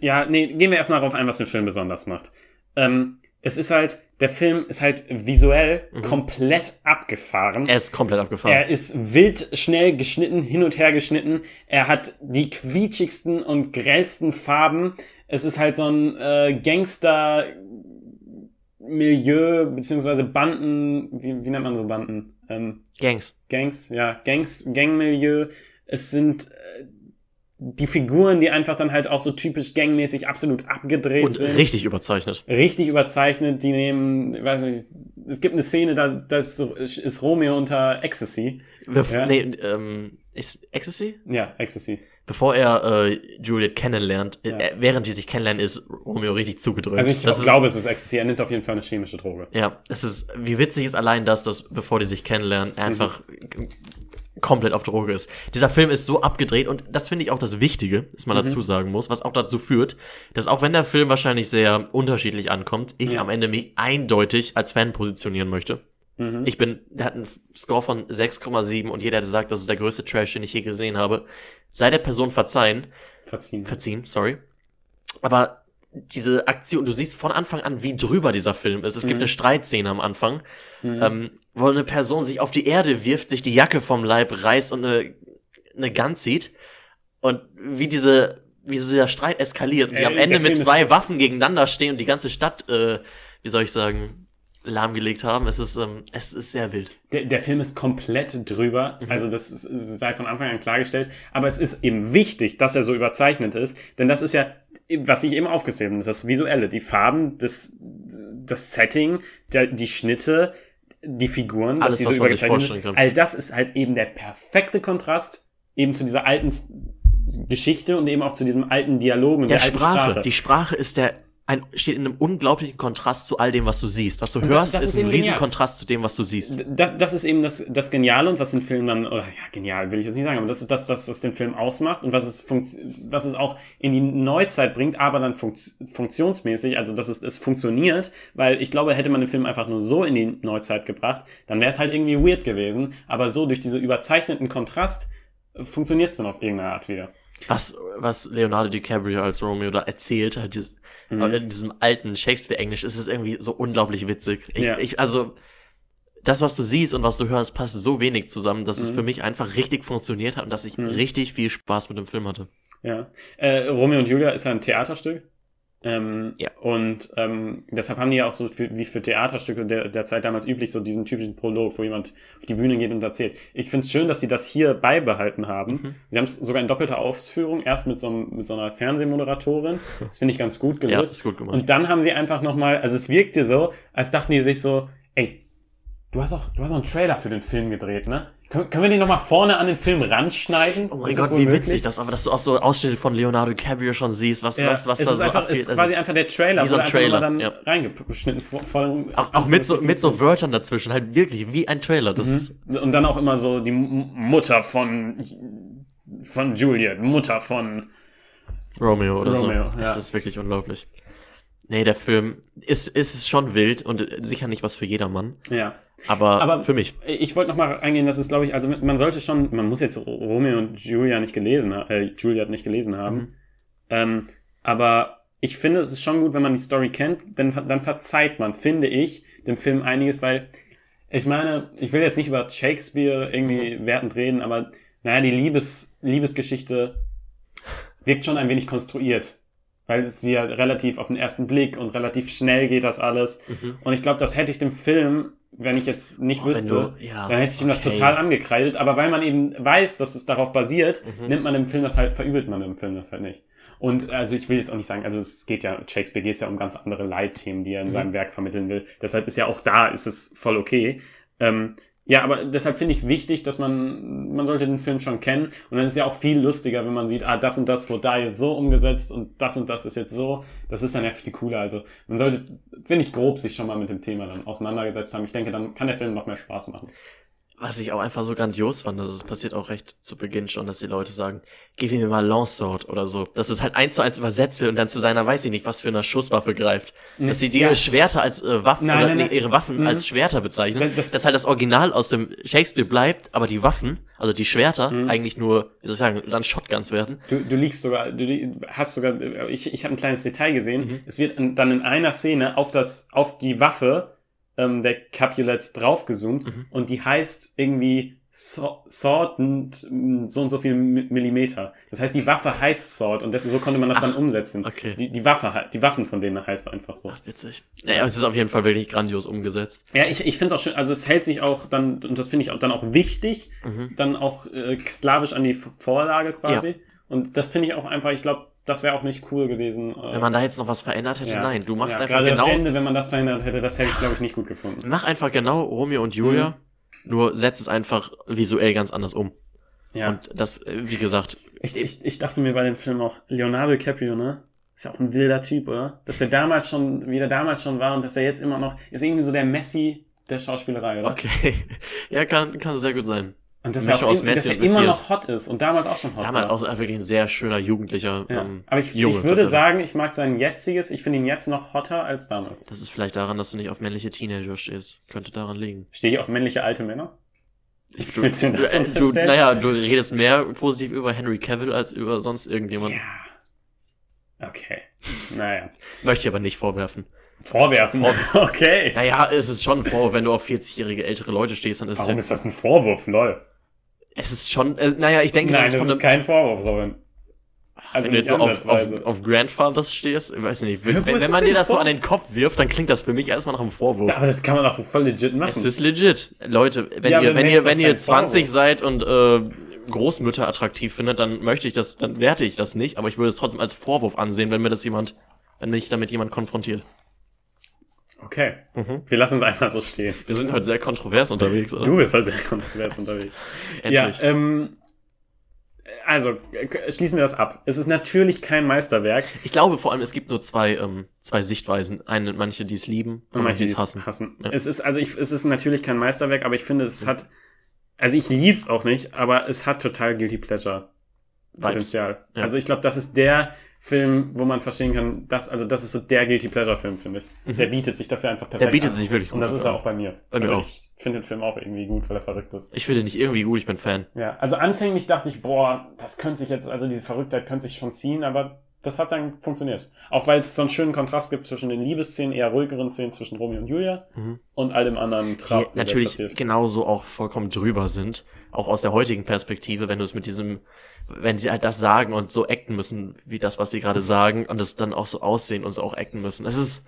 ja, nee, gehen wir erstmal darauf ein, was den Film besonders macht. Ähm, es ist halt, der Film ist halt visuell mhm. komplett abgefahren. Er ist komplett abgefahren. Er ist wild schnell geschnitten, hin und her geschnitten. Er hat die quietschigsten und grellsten Farben. Es ist halt so ein äh, Gangster Milieu, beziehungsweise Banden, wie, wie nennt man so Banden? Ähm, Gangs. Gangs, ja, Gangs, Gangmilieu. Es sind äh, die Figuren, die einfach dann halt auch so typisch gangmäßig absolut abgedreht und sind. richtig überzeichnet. Richtig überzeichnet. Die nehmen, ich weiß nicht, es gibt eine Szene, da, da ist, so, ist Romeo unter Ecstasy. Bef ja. Nee, ähm, ist Ecstasy? Ja, Ecstasy. Bevor er äh, Juliet kennenlernt, ja. äh, während die sich kennenlernen, ist Romeo richtig zugedrückt. Also ich das glaube, ist, es ist Ecstasy. Er nimmt auf jeden Fall eine chemische Droge. Ja, es ist, wie witzig ist allein das, dass bevor die sich kennenlernen, er einfach mhm komplett auf Droge ist. Dieser Film ist so abgedreht und das finde ich auch das Wichtige, dass man mhm. dazu sagen muss, was auch dazu führt, dass auch wenn der Film wahrscheinlich sehr unterschiedlich ankommt, ich ja. am Ende mich eindeutig als Fan positionieren möchte. Mhm. Ich bin, der hat einen Score von 6,7 und jeder, der sagt, das ist der größte Trash, den ich je gesehen habe, sei der Person verzeihen. Verziehen. Verziehen, sorry. Aber diese Aktion, du siehst von Anfang an, wie drüber dieser Film ist. Es mhm. gibt eine Streitszene am Anfang, mhm. ähm, wo eine Person sich auf die Erde wirft, sich die Jacke vom Leib reißt und eine, eine Gun zieht. Und wie diese, wie dieser Streit eskaliert und die äh, am Ende mit zwei Waffen gegeneinander stehen und die ganze Stadt, äh, wie soll ich sagen, lahmgelegt haben. Es ist, ähm, es ist sehr wild. Der, der Film ist komplett drüber. Mhm. Also das ist, sei von Anfang an klargestellt. Aber es ist eben wichtig, dass er so überzeichnet ist. Denn das ist ja, was ich eben aufgezählt habe, das Visuelle, die Farben, das, das Setting, der, die Schnitte, die Figuren, Alles, dass die so übergezeichnet sind. All das ist halt eben der perfekte Kontrast eben zu dieser alten Geschichte und eben auch zu diesem alten Dialog und der, der Sprache. Sprache. Die Sprache ist der ein, steht in einem unglaublichen Kontrast zu all dem, was du siehst. Was du und hörst, das, das ist, ist ein riesen Kontrast zu dem, was du siehst. Das, das ist eben das, das Geniale und was den Film dann, oder ja, genial will ich jetzt nicht sagen, aber das ist das, das, was den Film ausmacht und was es, was es auch in die Neuzeit bringt, aber dann funkt, funktionsmäßig, also dass es, es funktioniert, weil ich glaube, hätte man den Film einfach nur so in die Neuzeit gebracht, dann wäre es halt irgendwie weird gewesen, aber so durch diese überzeichneten Kontrast funktioniert es dann auf irgendeine Art wieder. Was, was Leonardo DiCaprio als Romeo da erzählt, halt Mhm. Aber in diesem alten Shakespeare-Englisch ist es irgendwie so unglaublich witzig. Ich, ja. ich, also, das, was du siehst und was du hörst, passt so wenig zusammen, dass mhm. es für mich einfach richtig funktioniert hat und dass ich mhm. richtig viel Spaß mit dem Film hatte. Ja. Äh, Romeo und Julia ist ja ein Theaterstück. Ähm, ja. Und ähm, deshalb haben die ja auch so für, wie für Theaterstücke der, der Zeit damals üblich so diesen typischen Prolog, wo jemand auf die Bühne geht und erzählt. Ich finde es schön, dass sie das hier beibehalten haben. Mhm. Sie haben es sogar in doppelter Ausführung, erst mit so, mit so einer Fernsehmoderatorin. Das finde ich ganz gut *laughs* gelöst. Ja, das ist gut gemacht. Und dann haben sie einfach nochmal, also es wirkte so, als dachten die sich so, ey, du hast auch, du hast auch einen Trailer für den Film gedreht, ne? Können, können wir den nochmal vorne an den Film ranschneiden? Oh mein ist Gott, wie möglich? witzig das, aber dass du auch so Ausschnitte von Leonardo DiCaprio schon siehst, was, ja, was, was es da ist so einfach, abgeht. ist quasi einfach der Trailer, wie so ein Trailer dann ja. reingeschnitten. Voll, auch, auch mit so, mit so Wörtern dazwischen, halt wirklich wie ein Trailer. Das mhm. Und dann auch immer so die Mutter von, von Juliet, Mutter von Romeo oder Romeo, so. Ja. Das ist wirklich unglaublich. Nee, der Film ist, ist schon wild und sicher nicht was für jedermann. Ja. Aber, aber für mich. Ich wollte noch mal eingehen, dass es, glaube ich, also man sollte schon, man muss jetzt Romeo und Julia nicht gelesen, äh, Juliet nicht gelesen haben. Mhm. Ähm, aber ich finde, es ist schon gut, wenn man die Story kennt, denn dann verzeiht man, finde ich, dem Film einiges, weil ich meine, ich will jetzt nicht über Shakespeare irgendwie mhm. wertend reden, aber naja, die Liebes, Liebesgeschichte wirkt schon ein wenig konstruiert weil es ja relativ auf den ersten Blick und relativ schnell geht das alles. Mhm. Und ich glaube, das hätte ich dem Film, wenn ich jetzt nicht oh, wüsste, du, ja, dann hätte ich ihm das total angekreidet. Aber weil man eben weiß, dass es darauf basiert, mhm. nimmt man dem Film das halt, verübelt man dem Film das halt nicht. Und also ich will jetzt auch nicht sagen, also es geht ja, Shakespeare geht ja um ganz andere Leitthemen, die er in mhm. seinem Werk vermitteln will. Deshalb ist ja auch da, ist es voll okay. Ähm, Ja, aber deshalb finde ich wichtig, dass man, man sollte den Film schon kennen. Und dann ist es ja auch viel lustiger, wenn man sieht, ah, das und das wurde da jetzt so umgesetzt und das und das ist jetzt so. Das ist dann ja viel cooler. Also man sollte, finde ich, grob sich schon mal mit dem Thema dann auseinandergesetzt haben. Ich denke, dann kann der Film noch mehr Spaß machen. Was ich auch einfach so grandios fand, das passiert auch recht zu Beginn schon, dass die Leute sagen, gib mir mal Longsword oder so. Dass es halt eins zu eins übersetzt wird und dann zu seiner, weiß ich nicht, was für einer Schusswaffe greift. Dass sie die Ja. Schwerter als äh, Waffen Nein, oder nein, nee, nein. ihre Waffen Mhm. als Schwerter bezeichnen. Das- dass halt das Original aus dem Shakespeare bleibt, aber die Waffen, also die Schwerter, Mhm. eigentlich nur, wie soll ich sagen, dann Shotguns werden. Du, du liegst sogar, du li- hast sogar, ich, ich habe ein kleines Detail gesehen. Mhm. Es wird dann in einer Szene auf das, auf die Waffe ähm, der Capulets draufgezoomt Mhm. und die heißt irgendwie so, Sword und so und so viel Mi- Millimeter. Das heißt, die Waffe heißt Sword und dessen, so konnte man das dann umsetzen. okay. Die, die Waffe, die Waffen von denen heißt einfach so. Ach, witzig. Naja, es ist auf jeden Fall wirklich grandios umgesetzt. Ja, ich, ich finde es auch schön, also es hält sich auch dann, und das finde ich auch dann auch wichtig, Mhm. dann auch äh, sklavisch an die Vorlage quasi. Und das finde ich auch einfach, ich glaube, das wäre auch nicht cool gewesen. äh, Wenn man da jetzt noch was verändert hätte, ja. nein, du machst ja, einfach gerade genau, das Ende, wenn man das verhindert hätte, das hätte ich, glaube ich, nicht gut gefunden. mach einfach genau Romeo und Julia, Mhm. nur setz es einfach visuell ganz anders um. Ja. Und das, äh, wie gesagt, ich, ich, ich dachte mir bei dem Film auch, Leonardo DiCaprio, ne? Ist ja auch ein wilder Typ, oder? Dass er damals schon, wie der damals schon war und dass er jetzt immer noch, ist irgendwie so der Messi der Schauspielerei, oder? okay. *laughs* ja, kann, kann sehr gut sein. Und dass er, auch, dass er immer noch hot ist und damals auch schon hot Damals war. auch wirklich ein sehr schöner Jugendlicher. Ja. Ähm, Aber ich, Junge, ich würde sagen, ich mag sein jetziges, ich finde ihn jetzt noch hotter als damals. Das ist vielleicht daran, dass du nicht auf männliche Teenager stehst. Könnte daran liegen. Stehe ich auf männliche alte Männer? Ich, Willst du das äh, du, naja, du redest mehr positiv über Henry Cavill als über sonst irgendjemand. Ja. Okay. Naja. Möchte ich aber nicht vorwerfen. Vorwerfen. *laughs* Okay. Naja, es ist schon ein Vorwurf, wenn du auf 40-jährige ältere Leute stehst, dann ist es Warum ist das ein Vorwurf, lol? Es ist schon, äh, naja, ich denke, Nein, das das ist ist von einem, kein Vorwurf, Robin. Also wenn du jetzt nicht so auf, auf, auf Grandfathers stehst, ich weiß nicht, wenn, ist wenn das man dir das so an den Kopf wirft, dann klingt das für mich erstmal nach einem Vorwurf. Aber das kann man doch voll legit machen. Es ist legit. Leute, wenn Ja, ihr, wenn ihr, ist wenn ihr 20 Vorwurf. seid und äh, Großmütter attraktiv findet, dann möchte ich das, dann werte ich das nicht, aber ich würde es trotzdem als Vorwurf ansehen, wenn mir das jemand, wenn mich damit jemand konfrontiert. Okay. Mhm. Wir lassen es einfach so stehen. Wir sind halt sehr kontrovers unterwegs, oder? Du bist halt sehr *laughs* kontrovers unterwegs. Ja, Endlich. ähm, also, schließen wir das ab. Es ist natürlich kein Meisterwerk. Ich glaube vor allem, es gibt nur zwei, ähm, zwei Sichtweisen. Eine, manche, die es lieben und manche, die es hassen. hassen. Ja. Es ist, also ich, es ist natürlich kein Meisterwerk, aber ich finde, es hat, also ich lieb's auch nicht, aber es hat total Guilty Pleasure Vibes. Potenzial. Ja. Also ich glaube, das ist der Film, wo man verstehen kann, dass, also das ist so der Guilty Pleasure Film, finde ich. Der bietet sich dafür einfach perfekt Mhm. Der bietet an. sich wirklich gut Und das ist ja auch bei mir. Mir also auch. ich finde den Film auch irgendwie gut, weil er verrückt ist. Ich finde nicht irgendwie gut, ich bin Fan. Ja, also anfänglich dachte ich, boah, das könnte sich jetzt, also diese Verrücktheit könnte sich schon ziehen, aber das hat dann funktioniert. Auch weil es so einen schönen Kontrast gibt zwischen den Liebesszenen, eher ruhigeren Szenen zwischen Romeo und Julia Mhm. und all dem anderen Die Trab, der natürlich genauso auch vollkommen drüber sind. Auch aus der heutigen Perspektive, wenn du es mit diesem, wenn sie halt das sagen und so acten müssen, wie das, was sie gerade sagen, und es dann auch so aussehen und so auch acten müssen. Es ist.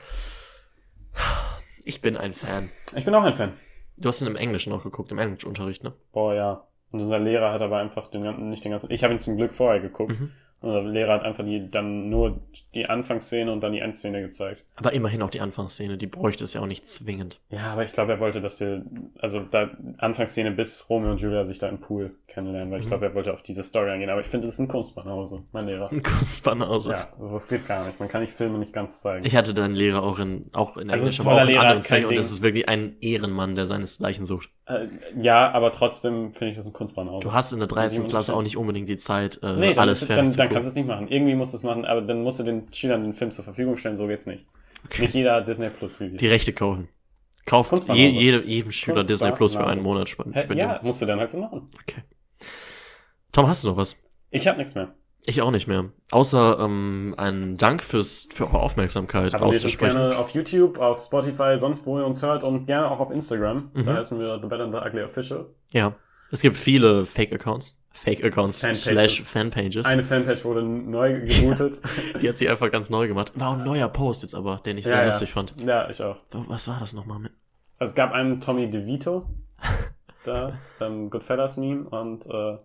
Ich bin ein Fan. Ich bin auch ein Fan. Du hast ihn im Englischen auch geguckt, im Englischunterricht, ne? Boah, ja. Und unser Lehrer hat aber einfach den ganzen, nicht den ganzen, ich habe ihn zum Glück vorher geguckt. Mhm. Unser Lehrer hat einfach die, dann nur die Anfangsszene und dann die Endszene gezeigt. Aber immerhin auch die Anfangsszene, die bräuchte es ja auch nicht zwingend. Ja, aber ich glaube, er wollte, dass wir, also da Anfangsszene bis Romeo und Julia sich da im Pool kennenlernen, weil ich Mhm. glaube, er wollte auf diese Story eingehen. Aber ich finde, es ist ein Kunstbanause, mein Lehrer. Ein Kunstbanause. Ja, also das geht gar nicht. Man kann nicht Filme nicht ganz zeigen. Ich hatte deinen Lehrer auch in, auch in Also Englisch, aber auch in Lehrer, anderen Fällen. Und das ist wirklich ein Ehrenmann, der seinesgleichen sucht. äh, ja, aber trotzdem finde ich das ein Kunstbanause. Du hast in der Muss 13. ich Klasse auch nicht unbedingt die Zeit, äh, nee, dann, alles fertig dann, zu dann kannst du es nicht machen. Irgendwie musst du es machen, aber dann musst du den Schülern den Film zur Verfügung stellen, so geht's nicht. Okay. Nicht jeder hat Disney Plus wie wir. Die Rechte kaufen. Kauf je, jede, jedem Schüler Kunstbanause. Disney Plus für einen Monat spenden. Hä? Ja, musst du dann halt so machen. Okay. Tom, hast du noch was? Ich habe nichts mehr. Ich auch nicht mehr. Außer ähm, einen Dank fürs für eure Aufmerksamkeit uns auszusprechen. gerne auf YouTube, auf Spotify, sonst wo ihr uns hört und gerne auch auf Instagram. Mhm. Da heißen wir The Better and the Ugly Official. Ja. Es gibt viele Fake-Accounts. Fake-Accounts slash Fanpages. Eine Fanpage wurde neu gebootet. *laughs* Die hat sie einfach ganz neu gemacht. War ein neuer Post jetzt aber, den ich sehr Ja, ja. lustig fand. ja, ich auch. Was war das nochmal mit? Also es gab einen Tommy DeVito, *laughs* da, ähm, Goodfellas Meme und äh,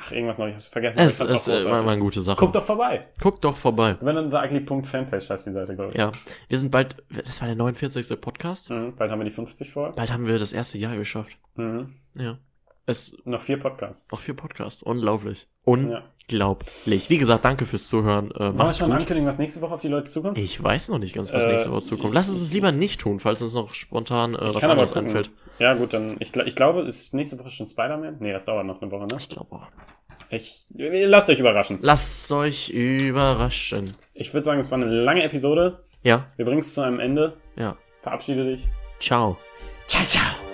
Ach, irgendwas noch, ich hab's vergessen. Es ich auch äh, großartig. immer eine gute Sache. Guck doch vorbei. Guckt doch vorbei. Wenn dann theugly.fanpage heißt die Seite, glaube ich. Ja, wir sind bald, das war der 49. Podcast. Mhm, bald haben wir die 50 vor. Bald haben wir das erste Jahr geschafft. Mhm. Ja. Es Noch vier Podcasts. noch vier Podcasts. Unglaublich. Unglaublich. Wie gesagt, danke fürs Zuhören. Äh, Wollen wir schon gut. ankündigen, was nächste Woche auf die Leute zukommt? Ich weiß noch nicht ganz, was Äh, nächste Woche zukommt. Lass es uns lieber nicht tun, falls uns noch spontan äh, was anderes einfällt. Ja, gut, dann. Ich, ich glaube, ist nächste Woche schon Spider-Man? Nee, das dauert noch eine Woche, ne? Ich glaube auch. Ich, lasst euch überraschen. Lasst euch überraschen. Ich würde sagen, es war eine lange Episode. Ja, Wir bringen es zu einem Ende. ja. Verabschiede dich. Ciao. Ciao, ciao.